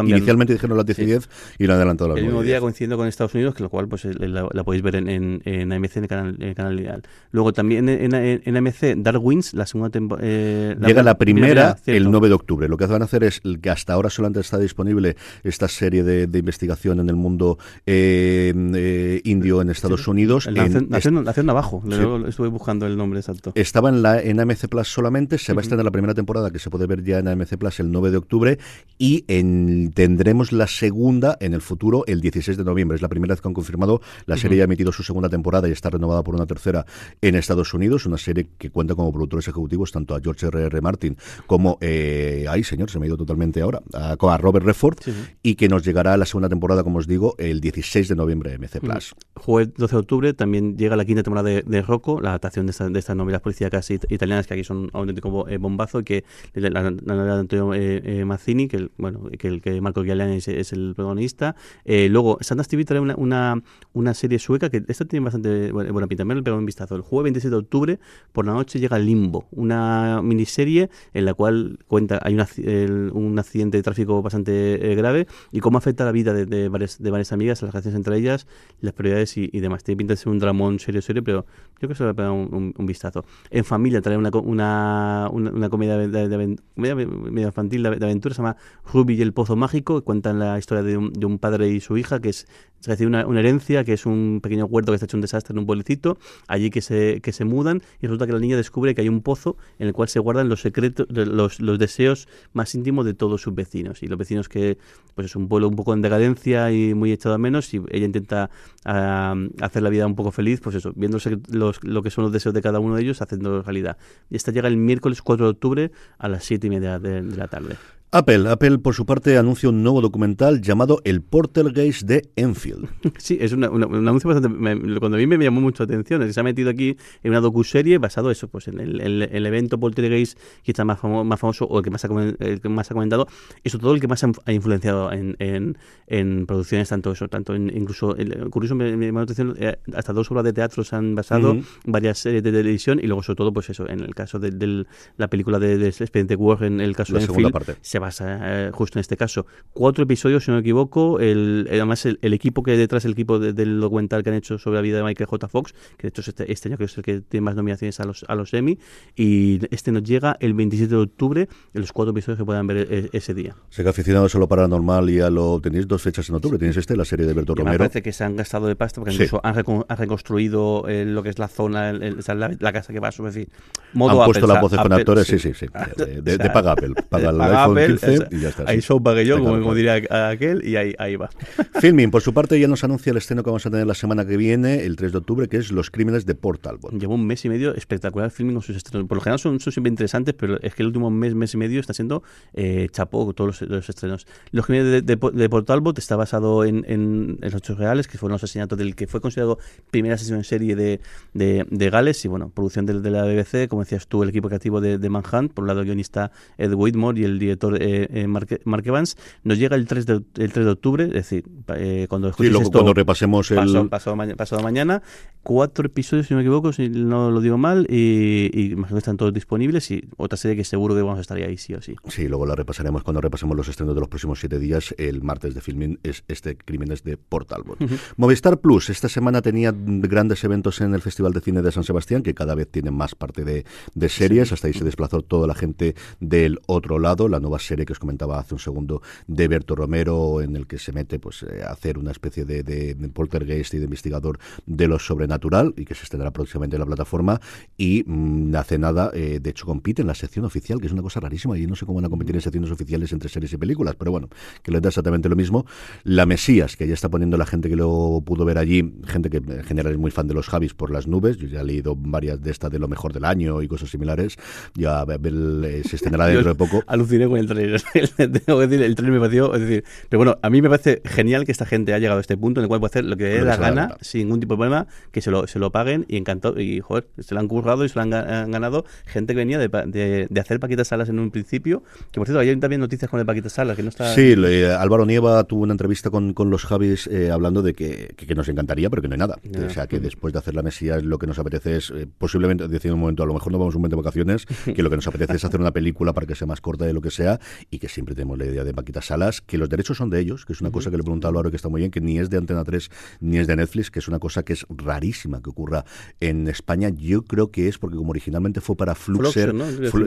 inicialmente dijeron las 10 y 10 y lo han adelantado a las El mismo día coincidiendo con Estados Unidos, que lo cual pues la, podéis ver en, en, en, AMC, en el canal, en el canal. Luego también en, en, AMC, Dark Winds, la segunda temporada. Eh, llega la primera el 9 de octubre. Lo que van a hacer es que hasta ahora solamente está disponible esta serie de, investigación en el mundo eh, eh, indio en Estados Unidos. La en, abajo, estuve buscando el nombre exacto. Estaba en la en AMC Plus solamente, se va a estrenar la primera temporada que se puede ver ya en AMC Plus el 9 de octubre y en, tendremos la segunda en el futuro el 16 de noviembre. Es la primera vez que han confirmado. La serie ya ha emitido su segunda temporada y está renovada por una tercera en Estados Unidos, una serie que cuenta como productores ejecutivos tanto a George R. R. Martin como, eh, ay señor, se me ha ido totalmente ahora, a, Robert Redford, y que nos llegará a la segunda temporada, como os digo, el 16 de noviembre de MC Plus. Jueves 12 de octubre también llega la quinta temporada de, de Rocco, la adaptación de, esta, de estas novelas policíacas italianas que aquí son un auténtico eh, bombazo, que la, novela de Antonio eh, eh, Mazzini, que el, bueno, que el que Marco Giuliani es, el protagonista. luego, Sanders TV trae una, una, una, serie sueca que esta tiene bastante buena, pinta, me le pegado un vistazo. El jueves 27 de octubre, por la noche, llega Limbo, una miniserie en la cual cuenta hay un accidente de tráfico bastante eh, grave y cómo afecta la vida de, varias, de varias amigas, las relaciones entre ellas, las prioridades y, demás. Tiene pinta de ser un dramón serio, serio, pero yo creo que se va a pegar un, vistazo. En familia trae una, una, una, comedia, de, medio infantil de, aventura, se llama Ruby y el Pozo Mágico, cuenta la historia de un, de un padre y su hija que es es decir, una, herencia que es un pequeño huerto que está hecho un desastre en un pueblecito, allí que se, que se mudan y resulta que la niña descubre que hay un pozo en el cual se guardan los secretos, los, los deseos más íntimos de todos sus vecinos. Y los vecinos que, pues es un pueblo un poco en decadencia y muy echado a menos y ella intenta hacer la vida un poco feliz, pues eso, viendo los, lo que son los deseos de cada uno de ellos, haciendo realidad. Y esta llega el miércoles 4 de octubre a las 7 y media de, la tarde. Apple, Apple por su parte anuncia un nuevo documental llamado El Portergeist de Enfield. (laughs) Sí, es una, un anuncio bastante. cuando a mí me llamó mucho la atención. Se ha metido aquí en una docuserie basado eso, pues en el, el, evento Poltergeist quizá más, más famoso o el que más ha, el que más ha comentado, y sobre todo el que más ha, influenciado en, en, en, producciones, tanto eso, tanto en, incluso, el, curioso me, me llamó la atención, eh, hasta dos obras de teatro se han basado, varias series de televisión, y luego sobre todo, pues eso, en el caso de, la película de, de Expediente War, en el caso de Enfield, parte. se basa eh, justo en este caso. Cuatro episodios, si no me equivoco, el, además el, equipo que detrás, el equipo del documental que han hecho sobre la vida de Michael J. Fox, que de hecho es este, este año que es el que tiene más nominaciones a los, a los Emmy, y este nos llega el 27 de octubre, en los cuatro episodios que puedan ver e, ese día. Sé que aficionado solo paranormal ya lo tenéis dos fechas en octubre, tenéis este, la serie de Berto Romero. Me parece que se han gastado de pasta porque incluso han, reconstruido eh, lo que es la zona, la, casa que va a subir. Modo han puesto las voces con actores, sí, sí, sí. De, (laughs) paga Apple. Paga el iPhone 15 y ya está. Ahí pague yo, como, diría aquel, y ahí, ahí va. (laughs) Filming, por su parte, ya nos anuncia el estreno que vamos a tener la semana que viene, el 3 de octubre, que es Los Crímenes de Portalbot. Llevo un mes y medio espectacular filming con sus estrenos. Por lo general son, son siempre interesantes, pero es que el último mes, mes y medio está siendo eh, chapó todos los, estrenos. Los Crímenes de, de, Portalbot está basado en, en, los hechos reales, que fueron los asesinatos del que fue considerado primera sesión en serie de, de, Gales, y bueno, producción de, de, la BBC, como decías tú, el equipo creativo de, Manhunt, por un lado guionista Ed Whitmore y el director eh, eh Mark, Mark Evans, nos llega el 3 de, el 3 de octubre, es decir, eh, cuando sí, esto, cuando repasemos el... Pasado, mañana, cuatro episodios, si no me equivoco, si no lo digo mal, y, y más o están todos disponibles, y otra serie que seguro que vamos a estar ahí sí o sí. Sí, luego la repasaremos cuando repasemos los estrenos de los próximos siete días. El martes de filming es este Crímenes de Portalbot. Movistar Plus, esta semana tenía grandes eventos en el Festival de Cine de San Sebastián, que cada vez tiene más parte de, de series, hasta ahí se desplazó toda la gente del otro lado, la nueva serie que os comentaba hace un segundo de Berto Romero, en el que se mete pues eh, a hacer una especie de, de, poltergeist y de investigador de lo sobrenatural y que se extenderá próximamente en la plataforma y mm, hace nada, eh, de hecho compite en la sección oficial, que es una cosa rarísima y no sé cómo van a competir en secciones oficiales entre series y películas, pero bueno, que les da exactamente lo mismo. La Mesías, que ya está poniendo la gente que lo pudo ver allí, gente que en general es muy fan de los Javis por las nubes, yo ya he leído varias de estas de lo mejor del año y cosas similares, ya se extenderá (laughs) dentro de poco. Aluciné con el trailer, (laughs) tengo que decir, el trailer me pareció, es decir, pero bueno, a mí me parece genial que esta gente haya llegado a este punto en el cual puede hacer lo que dé la gana, sin ningún tipo de problema, que se lo, se lo paguen y encantó, y joder, se lo han currado y se lo han, ganado gente que venía de, de, de hacer paquetas salas en un principio, que por cierto, hay también noticias con el Paquito Salas, que no está... Sí, Álvaro Nieva tuvo una entrevista con, con los Javis eh, hablando de que, que, nos encantaría, pero que no hay nada. O sea, que después de hacer la Mesías lo que nos apetece es, eh, posiblemente, decir un momento, a lo mejor no vamos un momento de vacaciones, (laughs) que lo que nos apetece es hacer una película para que sea más corta de lo que sea y que siempre tenemos la idea de Paquita Salas, que los derechos son de ellos, que es una cosa que le pregunta a Álvaro que está muy bien, que ni es de Antena 3 ni es de Netflix, que es una cosa que es rarísima que ocurra en España. Yo creo que es porque como originalmente fue para Fluxer,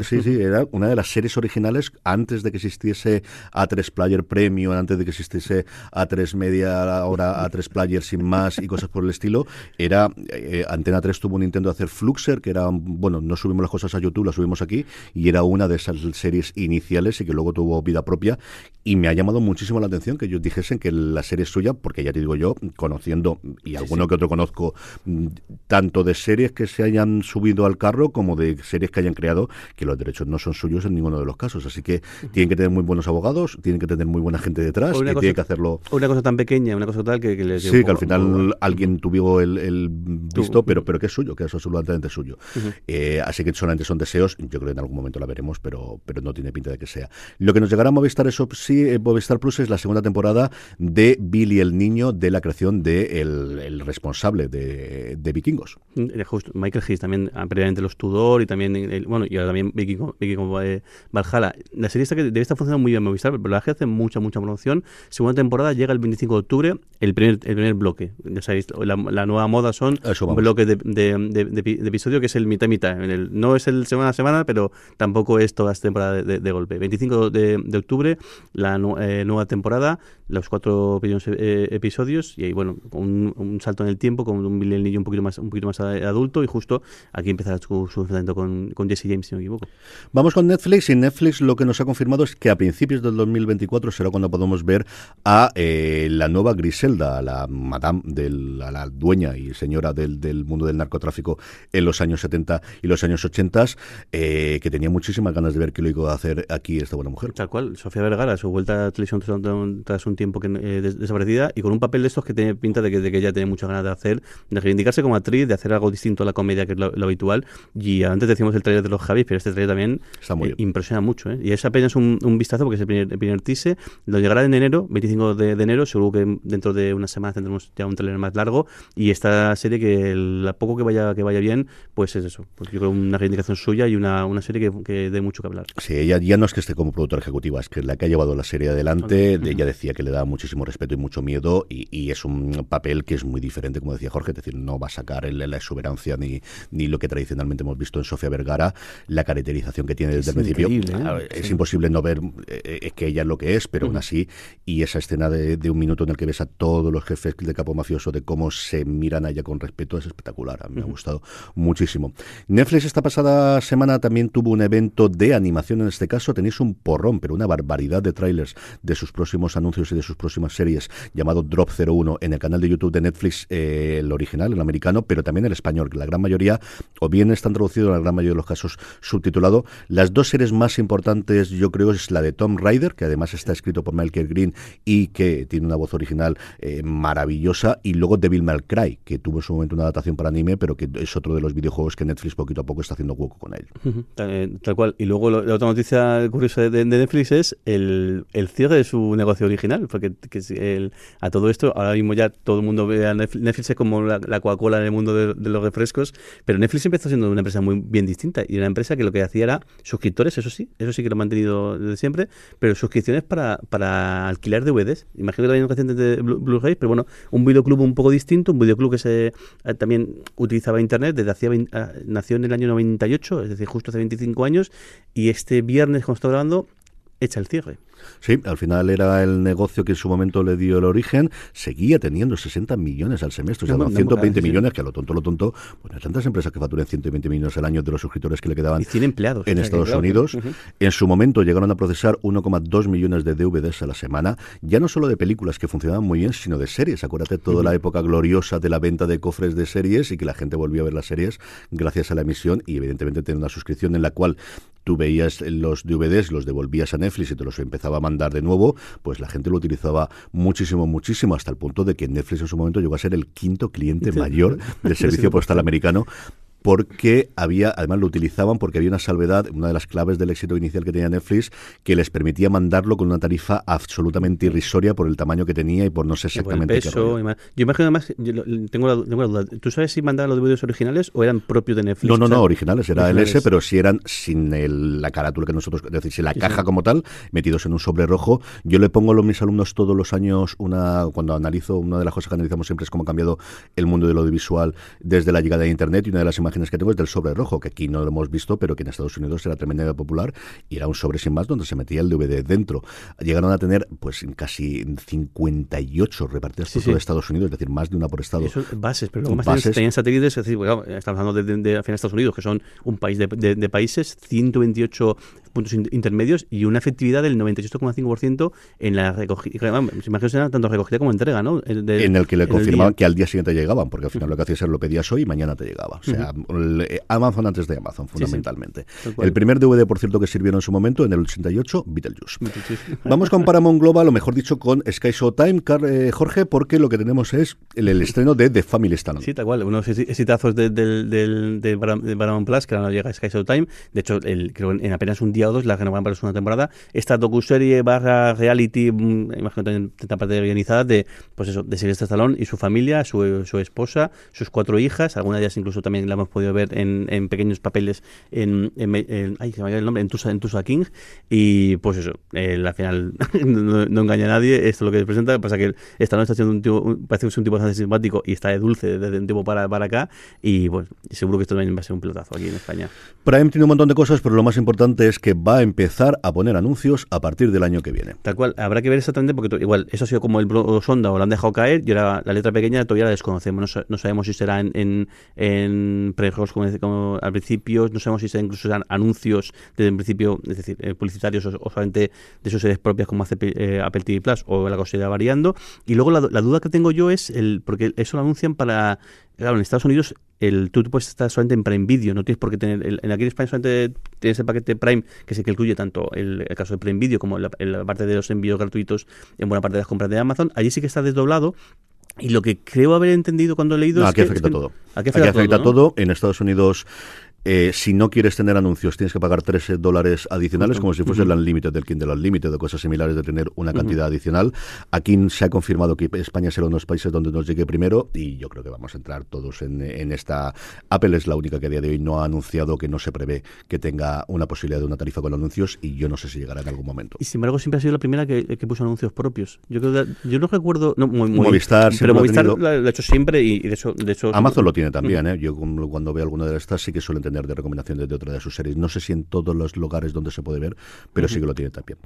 sí, sí, era una de las series originales antes de que existiese A3 Player Premium, antes de que existiese A3 Media, ahora A3 Player sin más y cosas por el estilo, era eh, Antena 3 tuvo un intento de hacer Fluxer, que era, bueno, no subimos las cosas a YouTube, las subimos aquí, y era una de esas series iniciales y que luego tuvo vida propia. Y me ha llamado muchísimo la atención que ellos dijesen que la serie es suya, porque ya te digo yo, conociendo, y alguno que otro conozco, mm, tanto de series que se hayan subido al carro como de series que hayan creado, que los derechos no son suyos en ninguno de los casos. Así que tienen que tener muy buenos abogados, tienen que tener muy buena gente detrás, y tienen que hacerlo. Una cosa tan pequeña, una cosa tal que, que les Sí, que al final alguien tuvo el, visto, pero, pero que es suyo, que es absolutamente suyo. Eh, así que solamente son deseos, yo creo que en algún momento la veremos, pero, pero no tiene pinta de que sea. Lo que nos llegará a Movistar, eso sí, eh, Movistar Plus es la segunda temporada de Billy el Niño, de la creación de el, responsable de, de, Vikingos. Mm, Michael Hayes también, ah, previamente los Tudor y también, bueno, y ahora también Vikingo, Vikingo eh, Valhalla. La serie está que debe estar funcionando muy bien Movistar, pero la que hace mucha, mucha promoción. Segunda temporada llega el 25 de octubre, el primer, el primer bloque. Ya sabéis, la, la nueva moda son bloques de, de, de, episodio que es el mitad mitad. no es el semana a semana, pero tampoco es toda esta temporada de, golpe. 25 de, octubre, la eh, nueva temporada, los cuatro eh, episodios y ahí, bueno, un, un, salto en el tiempo con un Billy Niño un poquito más un poquito más adulto y justo aquí empezará su, su enfrentamiento con, con Jesse James, si no me equivoco. Vamos con Netflix y Netflix lo que nos ha confirmado es que a principios del 2024 será cuando podamos ver a eh, la nueva Griselda, la madame, de la, dueña y señora del, del, mundo del narcotráfico en los años 70 y los años 80, eh, que tenía muchísimas ganas de ver qué lo iba a hacer aquí esta buena mujer. Tal cual, Sofía Vergara, su vuelta a televisión tras un tiempo que, eh, desaparecida y con un papel de estos que tiene pinta de que, de que ella tiene muchas ganas de hacer, de reivindicarse como actriz, de hacer algo distinto a la comedia que es lo, habitual. Y antes decimos el trailer de los Javis, pero este trailer también eh, impresiona mucho. ¿eh? Y es apenas un, un, vistazo porque es el primer, el primer lo llegará en enero, 25 de, enero, seguro que dentro de unas semanas tendremos ya un trailer más largo y esta serie que a poco que vaya que vaya bien, pues es eso. Pues yo creo una reivindicación suya y una, una serie que, que dé mucho que hablar. Sí, ella ya no es que esté como productora ejecutiva, es que la que ha llevado la serie adelante. Ella decía que le da muchísimo respeto y mucho miedo y, es un papel que es muy diferente, como decía Jorge, es decir, no va a sacar la exuberancia ni, ni lo que tradicionalmente hemos visto en Sofía Vergara, la caracterización que tiene desde el principio. ¿eh? Es imposible no ver eh, que ella es lo que es, pero aún así, y esa escena de, un minuto en el que ves a todos los jefes de capo mafioso de cómo se miran a ella con respeto es espectacular. A mí me ha gustado muchísimo. Netflix esta pasada semana también tuvo un evento de animación en este caso. Tenéis un porrón, pero una barbaridad de trailers de sus próximos anuncios y de sus próximas series llamado Drop 01 en el canal de YouTube de Netflix, eh, el original, el americano, pero también el español, que la gran mayoría, o bien están traducidos en la gran mayoría de los casos subtitulado. Las dos series más importantes, yo creo, es la de Tom Rider, que además está escrito por Michael Green y que tiene una voz original eh, maravillosa, y luego Devil May Cry, que tuvo en su momento una adaptación para anime, pero que es otro de los videojuegos que Netflix poquito a poco está haciendo hueco con él. Eh, tal, cual. Y luego la otra noticia curiosa de, Netflix es el, el, cierre de su negocio original, porque que a todo esto, ahora mismo ya todo el mundo ve a Netflix, como la, Coca-Cola en el mundo de, los refrescos, pero Netflix empezó siendo una empresa muy bien distinta y una empresa que lo que hacía era suscriptores, eso sí, eso sí que lo ha mantenido desde siempre, pero suscripciones para, para alquilar DVDs. Imagino que también reciente de Blu-ray, pero bueno, un videoclub un poco distinto, un videoclub que se eh, también utilizaba internet desde hacía ah, nació en el año 98, es decir, justo hace 25 años, y este viernes, como estoy grabando, echa el cierre. Sí, al final era el negocio que en su momento le dio el origen, seguía teniendo 60 millones al semestre, o sea, 120 millones, que a lo tonto, lo tonto, pues hay tantas empresas que facturan 120 millones al año de los suscriptores que le quedaban y empleados, en Estados Unidos. En su momento llegaron a procesar 1,2 millones de DVDs a la semana, ya no solo de películas que funcionaban muy bien, sino de series. Acuérdate toda la época gloriosa de la venta de cofres de series y que la gente volvía a ver las series gracias a la emisión y evidentemente tener una suscripción en la cual tú veías los DVDs, los devolvías a Netflix y te los empezaba a mandar de nuevo, pues la gente lo utilizaba muchísimo, muchísimo, hasta el punto de que Netflix en su momento llegó a ser el quinto cliente mayor del (laughs) servicio postal americano porque había, además lo utilizaban porque había una salvedad, una de las claves del éxito inicial que tenía Netflix, que les permitía mandarlo con una tarifa absolutamente irrisoria por el tamaño que tenía y por no sé exactamente el peso, Yo imagino además, tengo, la, duda, ¿tú sabes si mandaban los vídeos originales o eran propios de Netflix? No, no, no, originales, era el S, pero si eran sin la carátula que nosotros, es decir, sin la caja como tal, metidos en un sobre rojo. Yo le pongo a mis alumnos todos los años una, cuando analizo, una de las cosas que analizamos siempre es cómo ha cambiado el mundo del audiovisual desde la llegada de Internet y una de las imágenes imágenes que tengo es del sobre rojo, que aquí no lo hemos visto, pero que en Estados Unidos era tremendamente popular y era un sobre sin más donde se metía el DVD dentro. Llegaron a tener pues casi 58 repartidas por todo Estados Unidos, es decir, más de una por estado. Eso, bases, pero luego más bases. tenían satélites, es decir, bueno, estamos hablando de, de, de, Estados Unidos, que son un país de, de países, 128 puntos intermedios y una efectividad del 98,5% en la recogida. Imagino tanto recogida como entrega, ¿no? en el que le confirmaban que al día siguiente llegaban, porque al final lo que hacías es lo pedías hoy y mañana te llegaba. O sea, eh, Amazon antes de Amazon, fundamentalmente. el primer DVD, por cierto, que sirvieron en su momento, en el 88, Beetlejuice. Vamos con Paramount Global, o mejor dicho, con Sky Showtime, eh, Jorge, porque lo que tenemos es el, estreno de The Family Stone. Sí, tal cual, unos exitazos de, de, Paramount Plus, que ahora llega a Sky Showtime. De hecho, el, creo en apenas un día o dos la renovan para la segunda temporada. Esta docuserie barra reality, mm, imagino también parte guionizada, de, pues eso, de Silvestre Stallone y su familia, su, su esposa, sus cuatro hijas, algunas de ellas incluso también la hemos podido ver en, en pequeños papeles en, en, ay, se me el nombre, en Tusa, en Tusa King, y pues eso, al final (laughs) no, engaña a nadie, esto es lo que presenta, pasa que Stallone está haciendo un tipo, parece que es un tipo bastante simpático y está de dulce desde un tiempo para, para acá, y pues seguro que esto también va a ser un pelotazo aquí en España. Prime tiene un montón de cosas, pero lo más importante es que va a empezar a poner anuncios a partir del año que viene. Tal cual, habrá que ver exactamente, porque igual, eso ha sido como el sonda o lo han dejado caer, y ahora la letra pequeña todavía la desconocemos, no, sabemos si será en, en, en como, como, al principio, no sabemos si será incluso serán anuncios desde el principio, es decir, eh, publicitarios o, solamente de sus series propias como hace eh, Apple TV Plus, o la cosa irá variando. Y luego la, la duda que tengo yo es, el porque eso lo anuncian para Claro, en Estados Unidos el, tú puedes estar solamente en Prime Video, no tienes por qué tener. en aquí en España solamente tienes el paquete Prime, que sí que incluye tanto el, caso de Prime Video como la, la parte de los envíos gratuitos en buena parte de las compras de Amazon. Allí sí que está desdoblado y lo que creo haber entendido cuando he leído no, es aquí que... afecta es que- todo. Aquí Aquí afecta, afecta todo. En Estados Unidos, eh, si no quieres tener anuncios, tienes que pagar 13 dólares adicionales, como si fuese el Unlimited del Kindle Unlimited o cosas similares de tener una cantidad adicional. Aquí se ha confirmado que España será uno de los países donde nos llegue primero y yo creo que vamos a entrar todos en, en esta. Apple es la única que a día de hoy no ha anunciado que no se prevé que tenga una posibilidad de una tarifa con anuncios y yo no sé si llegará en algún momento. Y sin embargo siempre ha sido la primera que, que puso anuncios propios. Yo creo que- yo no recuerdo... No, muy, muy- Movistar Pero lo ha Movistar tenido. lo ha lo ha hecho siempre y, de eso Amazon lo tiene también, ¿eh? Yo cuando veo alguna de estas sí que suelen tener de recomendaciones de otra de sus series. No sé si en todos los lugares donde se puede ver, pero sí que lo tiene también.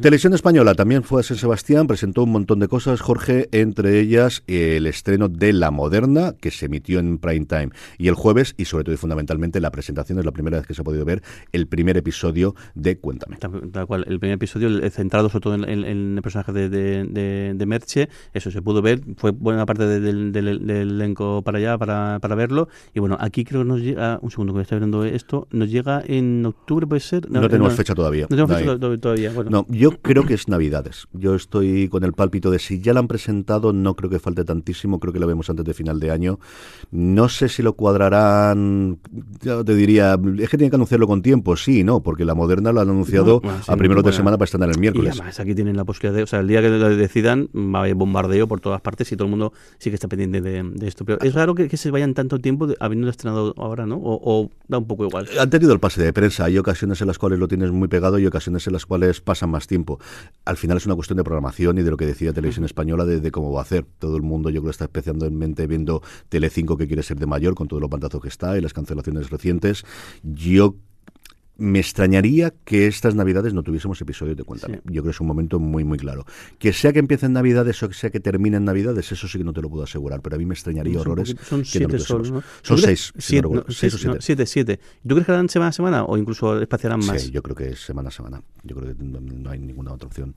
Televisión Española también fue a San Sebastián, presentó un montón de cosas, Jorge, entre ellas el estreno de La Moderna, que se emitió en prime time y el jueves, y sobre todo y fundamentalmente la presentación, es la primera vez que se ha podido ver el primer episodio de Cuéntame. Tal, tal cual, el primer episodio centrado sobre todo en, en- en el personaje de, de, de- de Merche, eso se pudo ver, fue buena parte de- del, del- del elenco para allá para, para verlo, y bueno, aquí creo que nos llega, un segundo que me viendo esto, nos llega en octubre, puede ser. No, tenemos fecha todavía. No tenemos fecha to- todavía, bueno. No, yo creo que es Navidades. Yo estoy con el pálpito de si ya la han presentado, no creo que falte tantísimo, creo que la vemos antes de final de año. No sé si lo cuadrarán, ya te diría, es que tienen que anunciarlo con tiempo, sí, ¿no? Porque la moderna lo han anunciado No, bueno, sí, a primeros de semana para estrenar el Y miércoles. además aquí tienen la posibilidad de, o sea, el día que lo decidan va a haber bombardeo por todas partes y todo el mundo sí que está pendiente de, de esto. Pero es raro que, que se vayan tanto tiempo de- habiendo estrenado ahora, ¿no? O, o da un poco igual. Han tenido el pase de prensa, hay ocasiones en las cuales lo tienes muy pegado y ocasiones en las cuales pasan más tiempo. Al final es una cuestión de programación y de lo que decía Televisión Española de, de cómo va a hacer. Todo el mundo yo creo está especialmente viendo Telecinco que quiere ser de mayor con todo lo pantazo que está y las cancelaciones recientes. Yo me extrañaría que estas navidades no tuviésemos episodios de Cuéntame. Sí. Yo creo que es un momento muy, muy claro. Que sea que empiecen navidades o que sea que terminen navidades, eso sí que no te lo puedo asegurar, pero a mí me extrañaría Son horrores. poquito- Son no siete solos. Son ¿Tú crees- seis, si siete, no, Seis seis, siete. siete, siete. ¿Tú crees que harán semana a semana o incluso espaciarán más? Sí, yo creo que es semana a semana. Yo creo que no, hay ninguna otra opción.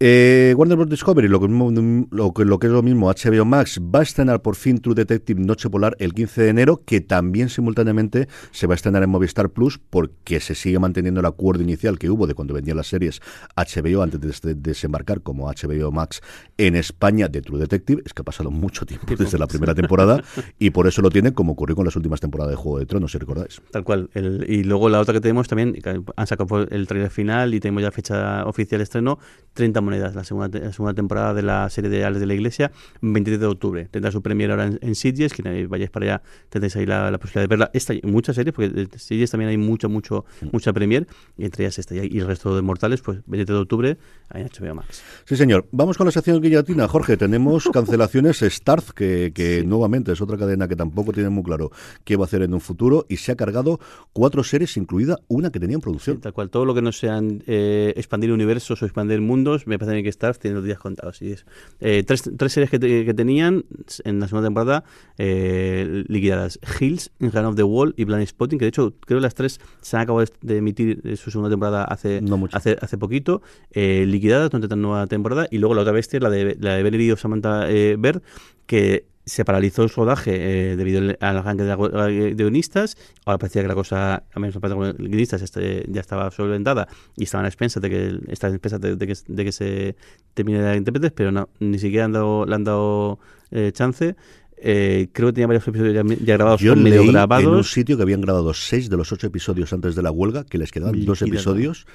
Eh, Warner Bros. Discovery, lo que, lo, que, lo que es lo mismo, HBO Max, va a estrenar por fin True Detective Noche Polar el 15 de enero, que también simultáneamente se va a estrenar en Movistar Plus, porque se sigue manteniendo el acuerdo inicial que hubo de cuando vendían las series HBO antes de des- desembarcar como HBO Max en España de True Detective. Es que ha pasado mucho tiempo desde la primera temporada (laughs) y por eso lo tienen como ocurrió con las últimas temporadas de Juego de Tronos, si recordáis. Tal cual. El- y luego la otra que tenemos también, han sacado el trailer final y tenemos ya fecha oficial de estreno, 30 monedas, la segunda, la segunda temporada de la serie de Ales de la Iglesia, 23 de octubre. Tendrá su premiere ahora en, en Sitges, que eh, vayáis para allá, tendréis ahí la, la posibilidad de verla. Esta muchas series, porque de Sitges también hay mucho, mucho, mucha premier, y entre ellas esta y el resto de Mortales, pues 23 de octubre en HBO Max. Sí, señor. Vamos con la sección guillotina. Jorge, tenemos (laughs) cancelaciones Starz, que, que nuevamente es otra cadena que tampoco tiene muy claro qué va a hacer en un futuro y se ha cargado cuatro series, incluida una que tenía en Sí, producción. tal cual, todo lo que no sean eh, expandir universos o expandir mundos, me parece que Starz tiene los días contados. Y es, eh, tres, tres series que, te- que tenían en la segunda temporada eh, liquidadas: Hills, Run of the Wall y Blind Spotting, que de hecho creo que las tres se han acabado de emitir eh, su segunda temporada hace, No mucho. hace, hace poquito, eh, liquidadas, no tendrán nueva temporada. Y luego la otra bestia, la de, la de Valerie Samantha eh, Bird, que se paralizó el rodaje eh, debido al arranque de, la de guionistas. Ahora parecía que la cosa, al menos para los guionistas, este, ya estaba solventada y estaban a expensas de que, estaban a expensas de, de que, de que se termine la intérprete, pero no, ni siquiera han dado, le han dado eh, chance. Eh, creo que tenía varios episodios ya, ya grabados Yo medio leí en un grabados. sitio que habían grabado seis de los ocho episodios antes de la huelga, que les quedaban dos episodios.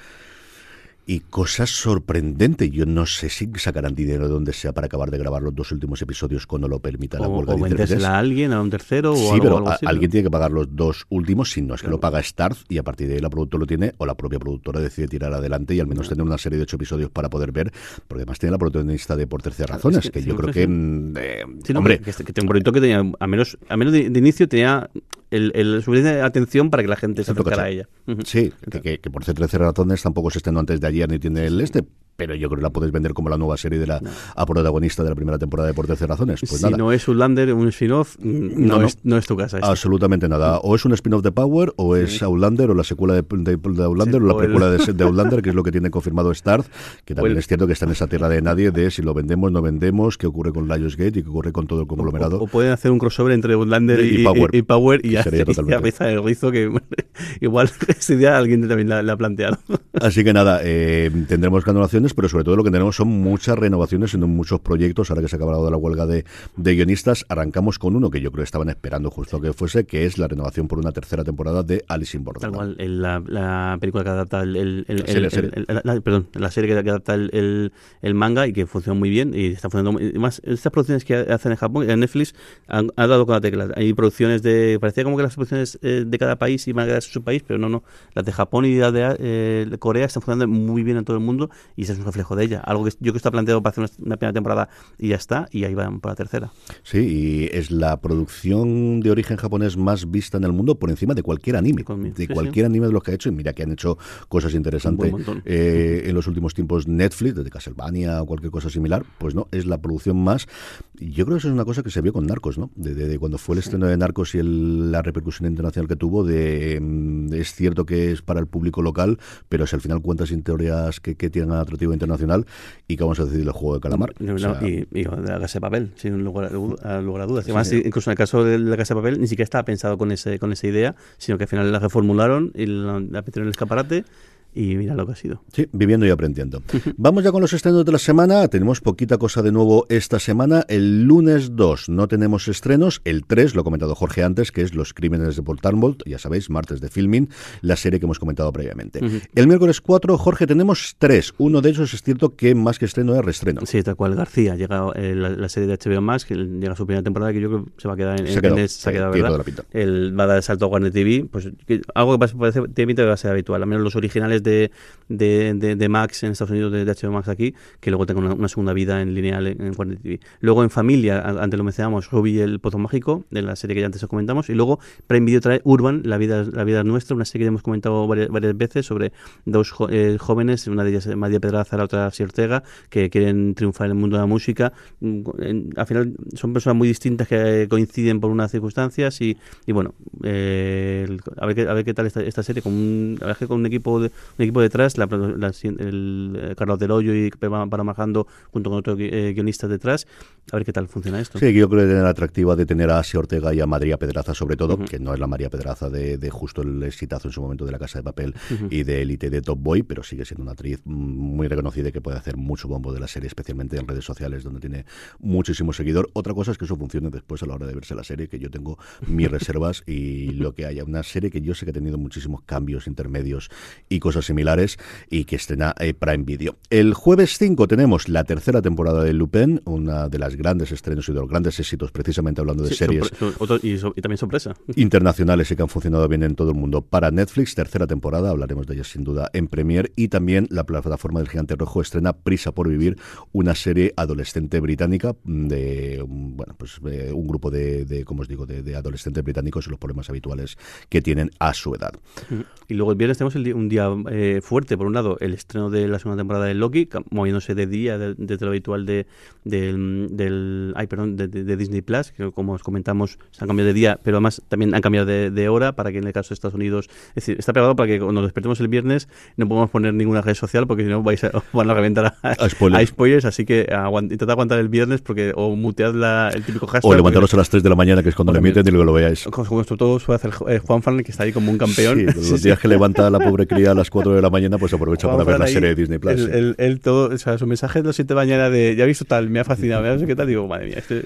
Y cosa sorprendente, yo no sé si sacarán dinero de donde sea para acabar de grabar los dos últimos episodios cuando lo permita la huelga de a alguien, a un tercero o Sí, algo, pero algo a- así. alguien ¿no? tiene que pagar los dos últimos, si no es que lo paga Starz y a partir de ahí la productora lo tiene o la propia productora decide tirar adelante y al menos tener una serie de ocho episodios para poder ver, porque además tiene la protagonista de Por Terceras es Razones, que que, yo creo que, mm, eh, Sí, no, hombre, que, que un proyecto que tenía, a menos, a menos de, de inicio, tenía el, el suficiente atención para que la gente se acercara a ella. Sí, que, que- por C13 razones tampoco se estrenó antes de ayer ni tiene el este, pero yo creo que la puedes vender como la nueva serie de la a protagonista de la primera temporada de por terceras razones. Pues si no es Outlander, un spin-off, no, no, es, no, es, tu casa. Absolutamente nada. O es un spin-off de Power, o es Outlander, o la secuela de, de, Outlander, o la precuela de, de, Outlander, que es lo que tiene confirmado Starz, que (laughs) también es cierto que está en esa tierra de nadie de si lo vendemos, no vendemos, qué ocurre con Lionsgate y qué ocurre con todo el conglomerado. O, pueden hacer un crossover entre Outlander y, Power, y, Power, y, ya sería totalmente. el rizo que (laughs) igual (laughs) esa idea alguien también la, la ha planteado. Así que nada, eh, tendremos cancelaciones, pero sobre todo lo que tenemos son muchas renovaciones en muchos proyectos. Ahora que se ha acabado la huelga de, guionistas, arrancamos con uno que yo creo que estaban esperando justo que fuese, que es la renovación por una tercera temporada de Alice in Borderland. Tal cual, la, película que adapta el, la perdón, la serie que, adapta el, manga y que funciona muy bien y está funcionando más estas producciones que hacen en Japón, en Netflix han, dado con la tecla. Hay producciones de parecía como que las producciones eh, de cada país iban a quedar su país, pero no, no. Las de Japón y las de eh, Corea están funcionando muy bien en todo el mundo y ese es un reflejo de ella. Algo que yo que está planteado para hacer una, primera temporada y ya está, y ahí van por la tercera. Sí, y es la producción de origen japonés más vista en el mundo por encima de cualquier anime. de cualquier anime de los que ha hecho, y mira que han hecho cosas interesantes eh, en los últimos tiempos Netflix, desde Castlevania o cualquier cosa similar, pues no, es la producción más. Yo creo que eso es una cosa que se vio con Narcos, ¿no? De, cuando fue el estreno de Narcos y la repercusión internacional que tuvo, de, mm, es cierto que es para el público local, pero si al final cuentas teorías que, que tienen internacional y que vamos a decidir el juego de calamar. y, la casa de papel, sin lugar a, lugar a dudas. Además, incluso en el caso de la casa de papel, ni siquiera estaba pensado con, ese, con esa idea, sino que al final la reformularon y la, la metieron en el escaparate y mira lo que ha sido. Sí, viviendo y aprendiendo. (laughs) Vamos ya con los estrenos de la semana. Tenemos poquita cosa de nuevo esta semana. El lunes 2 no tenemos estrenos. El 3, lo ha comentado Jorge antes, que es Los Crímenes de Paul ya sabéis, martes de filming, la serie que hemos comentado previamente. El miércoles 4, Jorge, tenemos tres. Uno de ellos es cierto que más que estreno es restreno. Sí, tal cual García. Llega eh, la, serie de HBO Max, que llega a su primera temporada, que yo creo que se va a quedar en, se, quedó, se ha quedado, ¿verdad? El va a dar el salto a Warner TV, pues algo que parece, tiene que va a ser habitual. Al menos los originales de, de, de, Max en Estados Unidos, de, HBO Max aquí, que luego tenga una, segunda vida en lineal en, en TV. Luego en familia, antes lo mencionamos, Ruby el Pozo Mágico, de la serie que ya antes os comentamos, y luego Prime Video trae Urban, La vida, la vida nuestra, una serie que hemos comentado varias, veces sobre dos eh, jóvenes, una de ellas María Pedraza, la otra Si Ortega, que quieren triunfar en el mundo de la música. Mm, al final son personas muy distintas que coinciden por unas circunstancias y, y bueno, eh, a, ver qué, a ver qué tal esta, esta serie, con un, con un equipo, de, un equipo detrás, la, el, eh, Carlos Del Hoyo y Marjando junto con otros eh, guionistas detrás, a ver qué tal funciona esto. Sí, yo creo que tiene la atractiva de tener a Asia Ortega y a María Pedraza sobre todo, que no es la María Pedraza de, de, justo el exitazo en su momento de La Casa de Papel y de Elite de Top Boy, pero sigue siendo una actriz muy reconocida y que puede hacer mucho bombo de la serie, especialmente en redes sociales donde tiene muchísimo seguidor. Otra cosa es que eso funcione después a la hora de verse la serie, que yo tengo mis (laughs) reservas y lo que haya. Una serie que yo sé que ha tenido muchísimos cambios intermedios y cosas similares y que estrena eh, Prime Video. El jueves 5 tenemos la tercera temporada de Lupin, una de las grandes estrenos y de los grandes éxitos, precisamente hablando de series. y, también sorpresa. (laughs) Internacionales y que han funcionado bien en todo el mundo. Para Netflix, tercera temporada, hablaremos de ella sin duda en Premiere. Y también la plataforma del Gigante Rojo estrena Prisa por Vivir, una serie adolescente británica de bueno pues un grupo de, de como os digo, de, adolescentes británicos y los problemas habituales que tienen a su edad. Y luego el viernes tenemos un día eh, fuerte, por un lado, el estreno de la segunda temporada de Loki, moviéndose de día desde lo habitual de, del, ay, perdón, de, Disney Plus, que como os comentamos, se han cambiado de día, pero además también han cambiado de, hora para que en el caso de Estados Unidos, es decir, está pegado para que cuando nos despertemos el viernes no podamos poner ninguna red social porque si no vais a, van a reventar a, (laughs) spoilers. así que intentad aguantar el viernes porque o mutead la, el típico hashtag. O levantaros a las 3 de la mañana, que es cuando le emiten y luego lo veáis. Como, todo suele hacer eh, Juan Fan, que está ahí como un campeón. Sí, los días que levanta la pobre cría a las 4 de la mañana, pues aprovecha para ver la serie de Disney Plus. El, todo, o sea, su mensaje de las 7 de la mañana de ya he visto tal, me ha fascinado, me ha qué tal, digo, madre mía, este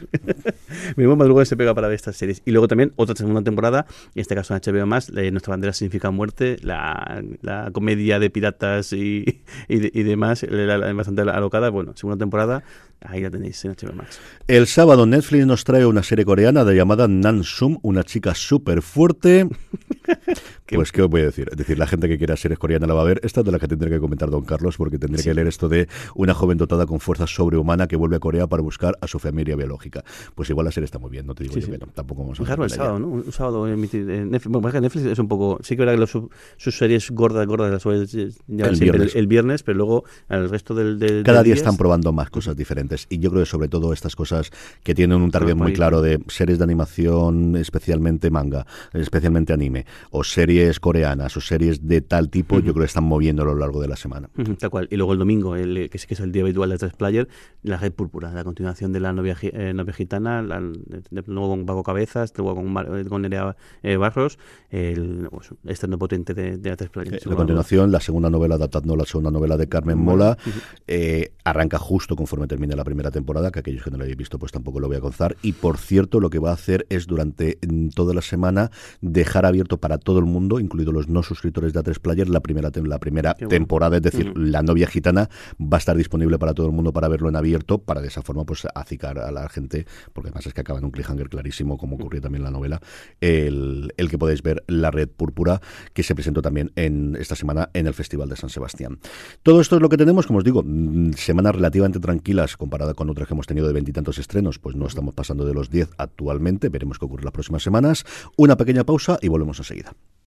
(laughs) mismo madrugada se pega para ver estas series. Y luego también otra segunda temporada, en este caso en HBO más, Nuestra bandera significa muerte, la, la comedia de piratas y, (laughs) y, demás, la, bastante alocada, bueno, segunda temporada Ahí la tenéis en HBO Max. El sábado Netflix nos trae una serie coreana de llamada Nan Sum, una chica súper fuerte. (laughs) pues, ¿qué os voy a decir? Es decir, la gente que quiera series coreanas la va a ver. Esta es de la que tendría que comentar don Carlos, porque tendría que leer esto de una joven dotada con fuerza sobrehumana que vuelve a Corea para buscar a su familia biológica. Pues igual la serie está muy bien, no te digo Sí, yo sí. que no, tampoco vamos a Fijaros el meterla ya. sábado, ¿no? Un sábado en Netflix. Bueno, es que Netflix es un poco. Sí que verá que los- su- sus series gordas, gordas las suele llevar El siempre viernes. el, el viernes, pero luego el resto del. del- Cada del día días- están probando más cosas diferentes y yo creo que sobre todo estas cosas que tienen un target muy claro de series de animación, especialmente manga, especialmente anime, o series coreanas o series de tal tipo, yo creo que están moviendo a lo largo de la semana. Ujú, Tal cual. Y luego el domingo, el, que sí que es el día habitual de tres player, la red púrpura, la continuación de la novia, eh, novia gitana, la- nuevo con Paco Cabezas, luego con, Mar- eh, con Nerea eh, Barros, el pues, estreno potente de, de la tres player. Eh, A continuación, la segunda novela, adaptando la segunda novela de Carmen Mola, eh, arranca justo conforme termine la primera temporada, que aquellos que no lo hayáis visto, pues tampoco lo voy a contar. Y por cierto, lo que va a hacer es durante toda la semana dejar abierto para todo el mundo, incluidos los no suscriptores de A3 Player, la primera, tem- la primera Qué bueno. temporada, es decir, Ujú. la novia gitana va a estar disponible para todo el mundo para verlo en abierto, para de esa forma pues acicar a la gente, porque además es que acaba en un cliffhanger clarísimo, como ocurrió también en la novela, el, el que podéis ver La Red Púrpura, que se presentó también en esta semana en el Festival de San Sebastián. Todo esto es lo que tenemos, como os digo, mm, semanas relativamente tranquilas comparada con otras que hemos tenido de veintitantos estrenos, pues no estamos pasando de los 10 actualmente, veremos qué ocurre las próximas semanas. Una pequeña pausa y volvemos enseguida.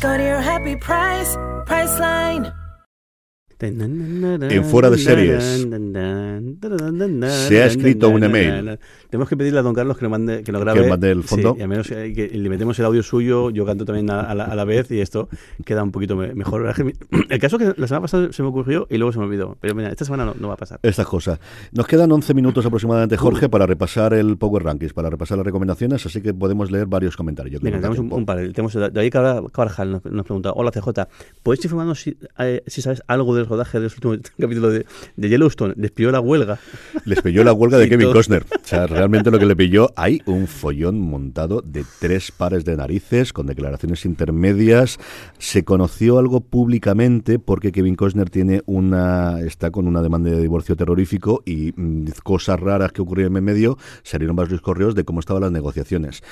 Go to your happy price, Priceline. En Fuera de Series, se ha escrito un email. Tenemos que pedirle a don Carlos que lo mande, que lo grabe. Que mande el fondo. Sí, y al menos eh, que le metemos el audio suyo, yo canto también a, a la, a la vez y esto queda un poquito me- mejor. (coughs) El caso es que la semana pasada se me ocurrió y luego se me olvidó. Pero mira, esta semana no, no va a pasar. Estas cosas. Nos quedan 11 minutos aproximadamente, Jorge, para repasar el Power Rankings, para repasar las recomendaciones, así que podemos leer varios comentarios. Yo Venga, tenemos un, un par. Tenemos David Carvajal nos, nos pregunta, hola CJ, ¿puedes informarnos si, eh, si sabes algo del rodaje del último (laughs) capítulo de, de Yellowstone? Les pilló la huelga. Les pilló la huelga de (laughs) Kevin todo. Costner. O sea, realmente lo que le pilló, hay un follón montado de tres pares de narices con declaraciones intermedias. Se conoció algo públicamente porque Kevin Costner tiene una está con una demanda de divorcio terrorífico y mm, cosas raras que ocurrieron en medio salieron varios correos de cómo estaban las negociaciones.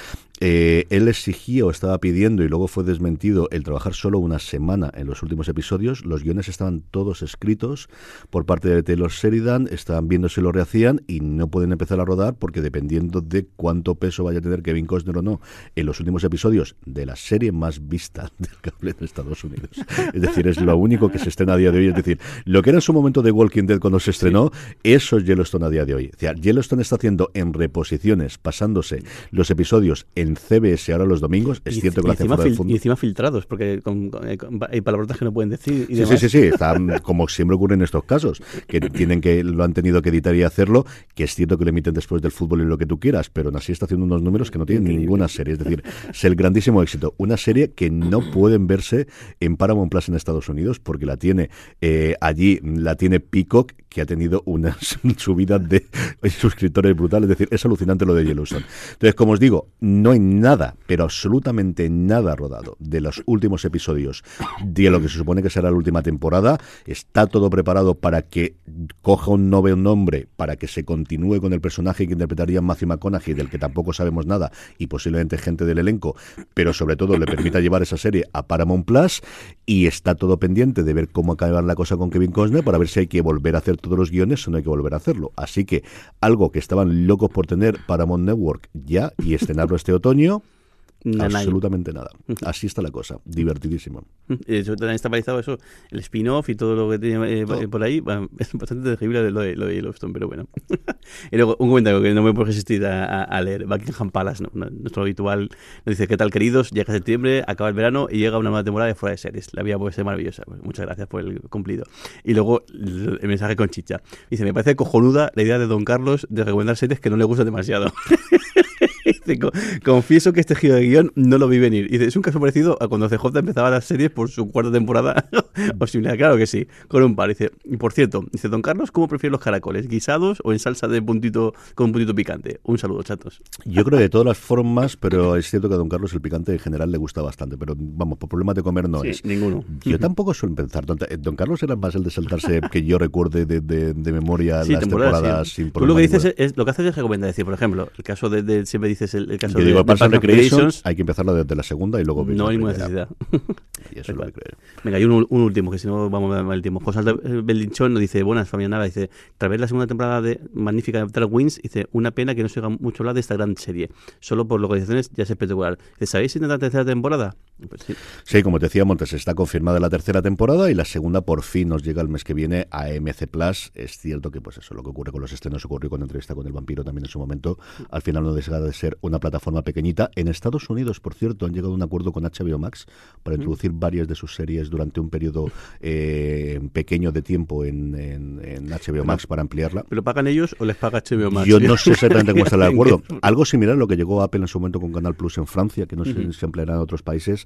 Eh, él exigía o estaba pidiendo y luego fue desmentido el trabajar solo una semana en los últimos episodios. Los guiones estaban todos escritos por parte de Taylor Sheridan, estaban viendo si lo rehacían y no pueden empezar a rodar porque dependiendo de cuánto peso vaya a tener Kevin Costner o no en los últimos episodios de la serie más vista (laughs) del cable de Estados Unidos. Es decir, es lo único que se estrena a día de hoy. Es decir, lo que era en su momento de Walking Dead cuando se estrenó, eso es Yellowstone a día de hoy. O sea, Yellowstone está haciendo en reposiciones, pasándose los episodios en CBS ahora los domingos. Es Y- cierto que lo hace encima, fuera del fil- fondo. y encima filtrados, porque con- con- eh, con- hay palabrotas que no pueden decir. Y Sí, demás. sí, sí, sí, están como siempre ocurre en estos casos, que tienen que lo han tenido que editar y hacerlo, que es cierto que lo emiten después del fútbol y lo que tú quieras, pero aún así está haciendo unos números que no tienen ninguna serie, es decir, es el grandísimo éxito, una serie que no pueden verse en Paramount Plus en Estados Unidos porque la tiene eh, allí, la tiene Peacock, que ha tenido una (laughs) subida de suscriptores brutal, es decir, es alucinante lo de Yellowstone. Entonces, como os digo, no hay nada, pero absolutamente nada rodado de los últimos episodios de lo que se supone que será la última temporada. Está todo preparado para que coja un nuevo nombre, para que se continúe con el personaje que interpretaría Matthew McConaughey, del que tampoco sabemos nada, y posiblemente gente del elenco, pero sobre todo le permita llevar esa serie a Paramount Plus, y está todo pendiente de ver cómo acaba la cosa con Kevin Costner para ver si hay que volver a hacer todos los guiones o no hay que volver a hacerlo. Así que algo que estaban locos por tener Paramount Network ya y estrenarlo este otoño, Absolutamente nada. Así está la cosa. Divertidísimo. Hecho, también está paralizado eso, el spin-off y todo lo que tiene eh, por ahí. bueno, (laughs) es bastante terrible lo de, lo de Yellowstone, pero bueno. (laughs) y luego, un comentario que no me puedo resistir a, a- leer. Buckingham Palace, ¿no? nuestro habitual, nos dice: ¿Qué tal, queridos? Llega septiembre, acaba el verano y llega una nueva temporada de Fuera de Series. La vida puede ser maravillosa. Pues muchas gracias por el cumplido. Y luego, el, el mensaje con chicha. Dice: Me parece cojonuda la idea de Don Carlos de recomendar series que no le gustan demasiado. (laughs) "Co- confieso que este giro de guion no lo vi venir. Dice, es un caso parecido a cuando CJ empezaba las series por su cuarta temporada (laughs) o similar. Claro que sí, con un par. Dice, y por cierto, dice, Don Carlos, ¿cómo prefiere los caracoles? ¿Guisados o en salsa de puntito con un puntito picante? Un saludo, chatos. Yo creo que de todas las formas, pero es cierto que a don Carlos el picante en general le gusta bastante. Pero vamos, por problemas de comer no Sí, es. ninguno. Yo tampoco suelo pensar. Don, eh, don Carlos era más el de saltarse (laughs) que yo recuerde de, de- de memoria Sí, las temporadas, temporadas sí. sin Tú lo que dices es, es- lo que haces es recomendar, decir, por ejemplo, el caso de, de- siempre dices el, el caso Yo de, digo, de Recreations, hay que empezarlo desde la segunda y luego ver no la hay ninguna necesidad. (laughs) Y eso es lo que creo. Venga, hay un, un último, que si no vamos a mal el tiempo. José eh, Belinchón nos dice, buenas, familia Nava, dice, tras ver la segunda temporada de magnífica de Dark Wings, dice, una pena que no se oiga mucho hablar de esta gran serie. Solo por localizaciones ya es espectacular. ¿sabéis si tendrá tercera temporada? Pues sí. Sí, como te decía Montes, está confirmada la tercera temporada y la segunda por fin nos llega el mes que viene a MC Plus. Es cierto que pues eso, lo que ocurre con los estrenos ocurrió con entrevista con el vampiro también en su momento. Al final no deja de ser una plataforma pequeñita. En Estados Unidos, por cierto, han llegado a un acuerdo con HBO Max para introducir varias de sus series durante un periodo eh, pequeño de tiempo en, en- en HBO Max para ampliarla. ¿Pero pagan ellos o les paga HBO Max? Yo no sé exactamente cómo está el (laughs) acuerdo. Algo similar a lo que llegó Apple en su momento con Canal Plus en Francia, que no sé si se empleará en otros países.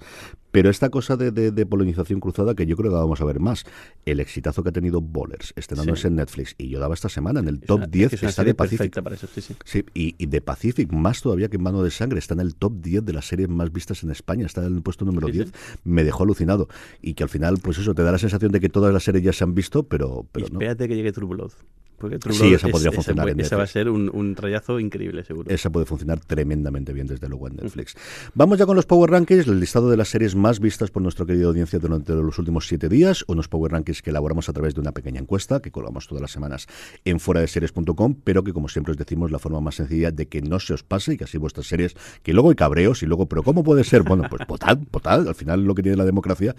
Pero esta cosa de, de- de polinización cruzada que yo creo que vamos a ver más. El exitazo que ha tenido Bowlers, estrenándose Sí. en Netflix. Y yo daba esta semana en el Es top una- 10 es una está serie de Pacific. perfecta para eso, sí, sí. Sí, y, y de Pacific, más todavía que en Mano de Sangre, está en el top 10 de las series más vistas en España, está en el puesto número Sí, 10. Me dejó alucinado. Y que al final, pues eso, te da la sensación de que todas las series ya se han visto, pero, Y pero no. espérate que llegue True Blood. Porque Sí, esa es- podría esa funcionar puede- en Esa va a ser un, un trayazo increíble, seguro. Esa puede funcionar tremendamente bien desde luego en Netflix. Vamos ya con los Power Rankings, el listado de las series más vistas por nuestra querida audiencia durante los últimos siete días, unos Power Rankings que elaboramos a través de una pequeña encuesta que colgamos todas las semanas en fuera de series.com, pero que como siempre os decimos la forma más sencilla de que no se os pase y que así vuestras series, que luego hay cabreos y luego, pero ¿cómo puede ser? Bueno, pues votad, (laughs) votad, al final lo que tiene la democracia,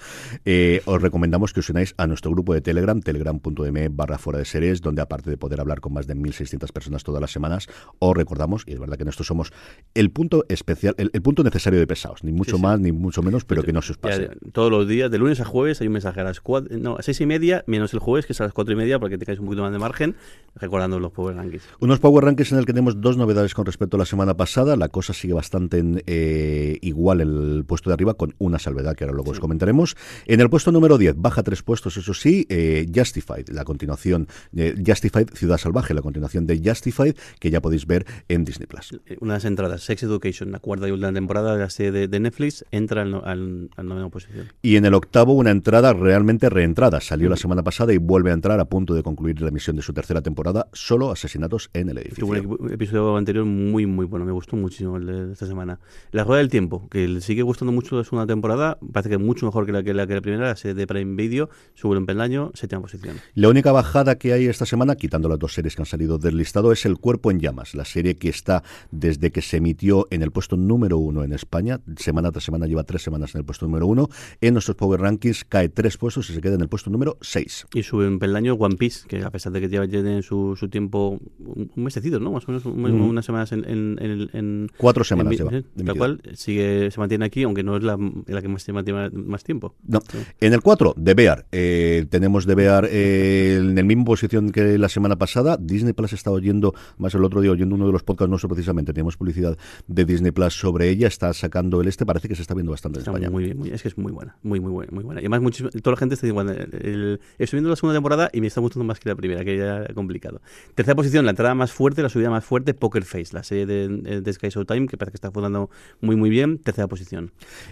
eh, os recomendamos que os unáis a nuestro grupo de Telegram, telegram.me barra fuera de series, donde aparte de poder hablar con más de 1.600 personas todas las semanas, os recordamos, y es verdad que nosotros somos el punto especial, el, el punto necesario de pesados, ni mucho sí. más ni mucho menos, pero que no se os Ya, pase. todos los días, de lunes a jueves, hay un mensaje a las cuatro, no, a seis y media, menos el jueves, que es a las cuatro y media, para que tengáis un poquito más de margen, recordando los Power Rankings. Unos Power Rankings en el que tenemos dos novedades con respecto a la semana pasada. La cosa sigue bastante eh, igual en el puesto de arriba, con una salvedad que ahora luego os comentaremos. En el puesto número 10, baja tres puestos, eso sí, eh, Justified, la continuación, de Justified Ciudad Salvaje, la continuación de Justified, que ya podéis ver en Disney Plus. Una de las entradas, Sex Education, la cuarta y última temporada de la serie de, Netflix, entra al, al, al novena posición. Y en el octavo, una entrada realmente reentrada. Salió la semana pasada y vuelve a entrar a punto de concluir la emisión de su tercera temporada, solo asesinatos en el edificio. Tuvo un episodio anterior muy, muy bueno. Me gustó muchísimo el de esta semana. La Rueda del Tiempo, que le sigue gustando mucho la segunda temporada. Parece que es mucho mejor que la que la, que la primera. La serie de Prime Video sube un peldaño, séptima posición. La única bajada que hay esta semana, quitando las dos series que han salido del listado, es El Cuerpo en Llamas, la serie que está desde que se emitió en el puesto número uno en España. Semana tras semana lleva tres semanas en el puesto número uno. En nuestros Power Rankings cae tres puestos y se queda en el puesto número seis. Y sube un peldaño One Piece, que a pesar de que lleva tiene su, su tiempo, un, un mesecito, ¿no? Más o menos un- Mm. unas semanas en... en, en- en- Cuatro semanas en- lleva. de Tal emitida. cual, sigue, se mantiene aquí, aunque no es la, la que más se mantiene más tiempo. No. En el 4, The Bear. Eh, tenemos The Bear eh, en la misma posición que la semana pasada. Disney Plus está oyendo, más el otro día oyendo uno de los podcasts nuestros precisamente, teníamos publicidad de Disney Plus sobre ella, está sacando el este, parece que se está viendo bastante en España. muy bien, muy- es que es muy buena, muy, muy buena, muy buena. Y además, muchísimo- toda la gente está el- el- estoy viendo la segunda temporada y me está gustando más que la primera, que ya era complicado. Tercera posición, la entrada más fuerte, la subida más fuerte, Poker Face, la serie de, de Sky Showtime, que parece que está funcionando muy, muy bien. Tercera posición.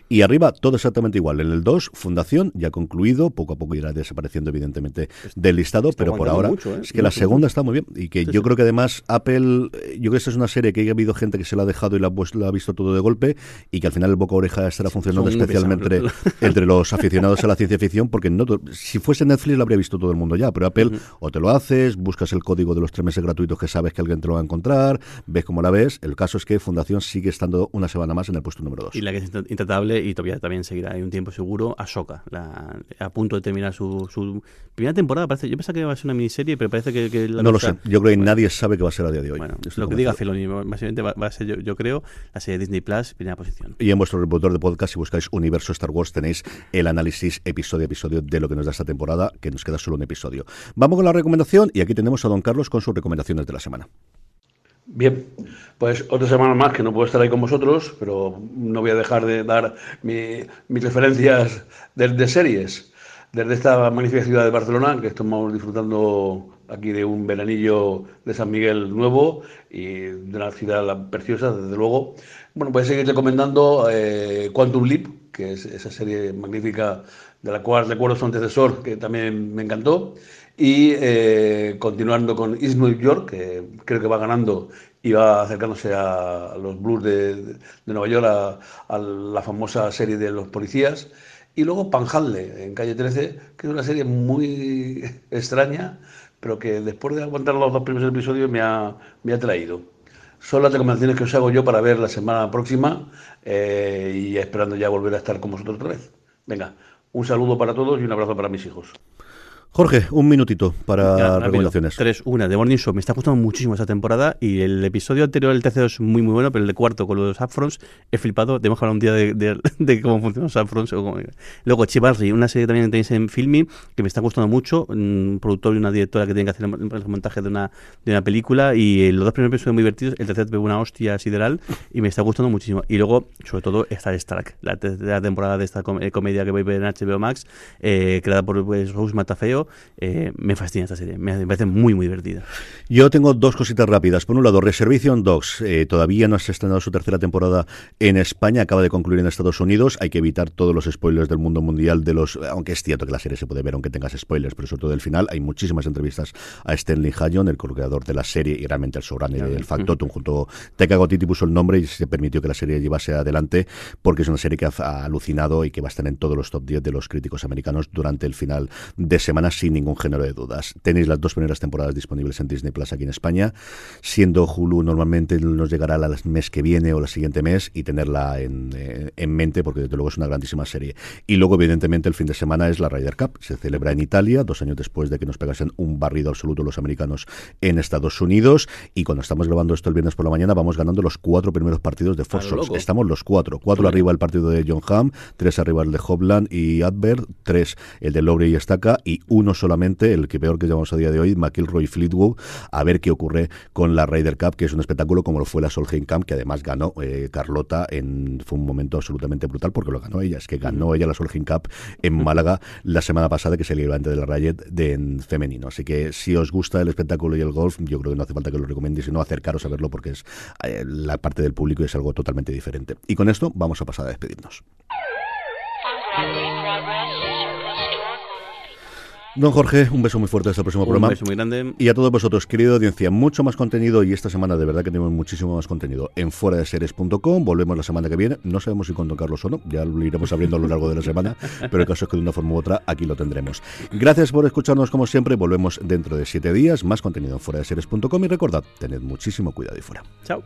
Y arriba, todo exactamente igual. En el 2, Fundación, ya concluido, poco a poco irá desapareciendo evidentemente del listado, pero por ahora mucho, ¿eh? es que la segunda está muy bien. Y que yo creo que además Apple, eh, yo creo que esta es una serie que ha habido gente que se la ha dejado y la, pues, la ha visto todo de golpe y que al final el boca oreja estará funcionando Son especialmente (laughs) entre los aficionados a la ciencia ficción, porque no si fuese Netflix lo habría visto todo el mundo ya, pero Apple o te lo haces, buscas el código de los tres meses gratuitos que sabes que alguien te lo va a encontrar, ves cómo la ves. El caso es que Fundación sigue estando una semana más en el puesto número dos. Y la que es int- intratable y todavía también seguirá hay un tiempo seguro, Ahsoka, la, a punto de terminar su, su primera temporada. Parece, yo pensaba que iba a ser una miniserie, pero parece que, que la no lo sé, yo creo que Bueno, nadie sabe qué va a ser a día de hoy. Bueno, Estoy lo que diga. Feloni, básicamente va, va a ser, yo, yo creo, la serie Disney Plus, primera posición. Y en vuestro reproductor de podcast, si buscáis Universo Star Wars, tenéis el análisis episodio a episodio de lo que nos da esta temporada, que nos queda solo un episodio. Vamos con la recomendación y aquí tenemos a don Carlos con sus recomendaciones de la semana. Bien, pues otra semana más que no puedo estar ahí con vosotros, pero no voy a dejar de dar mi- mis referencias de, de series. Desde esta magnífica ciudad de Barcelona, que estamos disfrutando aquí de un veranillo de San Miguel nuevo y de una ciudad preciosa, desde luego. Bueno, pues seguir recomendando eh, Quantum Leap, que es esa serie magnífica de la cual recuerdo su antecesor, que también me encantó. Y eh, continuando con East New York, que creo que va ganando y va acercándose a los Blues de, de Nueva York, a, a la famosa serie de los policías. Y luego Panhandle, en calle 13, que es una serie muy (laughs) extraña, pero que después de aguantar los dos primeros episodios me ha, me ha traído. Son las recomendaciones que os hago yo para ver la semana próxima eh, y esperando ya volver a estar con vosotros otra vez. Venga, un saludo para todos y un abrazo para mis hijos. Jorge, un minutito para Ya, recomendaciones. Tres, una, The Morning Show. Me está gustando muchísimo esta temporada y el episodio anterior, el tercero, es muy, muy bueno, pero el de cuarto con los Upfronts he flipado. Tenemos que hablar un día de, de- (laughs) de cómo funcionan los Upfronts. cómo- Luego, Chivalry, una serie que también tenéis en Filming que me está gustando mucho. Un productor y una directora que tienen que hacer el, montaje de una, de una película y eh, los dos primeros episodios muy divertidos. El tercero pegó una hostia sideral y me está gustando muchísimo. Y luego, sobre todo, Star Trek, la tercera temporada de esta com- eh, comedia que voy a ver en HBO Max, eh, creada por pues, Rose Matafeo. Eh, me fascina esta serie, me, parece muy, muy divertida. Yo tengo dos cositas rápidas. Por un lado, Reservation Dogs. eh, todavía no se ha estrenado su tercera temporada en España, acaba de concluir en Estados Unidos. Hay que evitar todos los spoilers del mundo mundial, de los aunque es cierto que la serie se puede ver aunque tengas spoilers, pero sobre todo del final. Hay muchísimas entrevistas a Stanley Hayon, el creador de la serie y realmente el showrunner del Factotum, junto Taika Waititi puso el nombre y se permitió que la serie llevase adelante porque es una serie que ha, ha alucinado y que va a estar en todos los top 10 de los críticos americanos durante el final de semana sin ningún género de dudas. Tenéis las dos primeras temporadas disponibles en Disney Plus aquí en España, siendo Hulu normalmente nos llegará el mes que viene o el siguiente mes y tenerla en, eh, en mente porque desde luego es una grandísima serie. Y luego evidentemente el fin de semana es la Ryder Cup, se celebra en Italia, dos años después de que nos pegasen un barrido absoluto los americanos en Estados Unidos y cuando estamos grabando esto el viernes por la mañana vamos ganando los cuatro primeros partidos de loco. Estamos los cuatro, cuatro arriba el partido de John Hamm, tres arriba el de Hobland y Adbert, tres el de Lowry y Estaca y uno solamente, el que peor que llevamos a día de hoy, McIlroy y Fleetwood, a ver qué ocurre con la Ryder Cup, que es un espectáculo como lo fue la Solheim Cup, que además ganó eh, Carlota, en, fue un momento absolutamente brutal porque lo ganó ella, es que ganó ella la Solheim Cup en Málaga la semana pasada, que se libró antes de la Riot de, en femenino. Así que si os gusta el espectáculo y el golf, yo creo que no hace falta que lo recomendéis, sino acercaros a verlo porque es eh, la parte del público es algo totalmente diferente. Y con esto vamos a pasar a despedirnos. Don Jorge, un beso muy fuerte hasta el próximo Un programa. beso muy grande. Y a todos vosotros, querida audiencia, mucho más contenido y esta semana de verdad que tenemos muchísimo más contenido en fuera de series.com. Volvemos la semana que viene. No sabemos si con Don Carlos o no, ya lo iremos abriendo a lo largo de la semana, (laughs) pero el caso es que de una forma u otra aquí lo tendremos. Gracias por escucharnos como siempre. Volvemos dentro de siete días. Más contenido en fuera de series.com y recordad, tened muchísimo cuidado y fuera. Chao.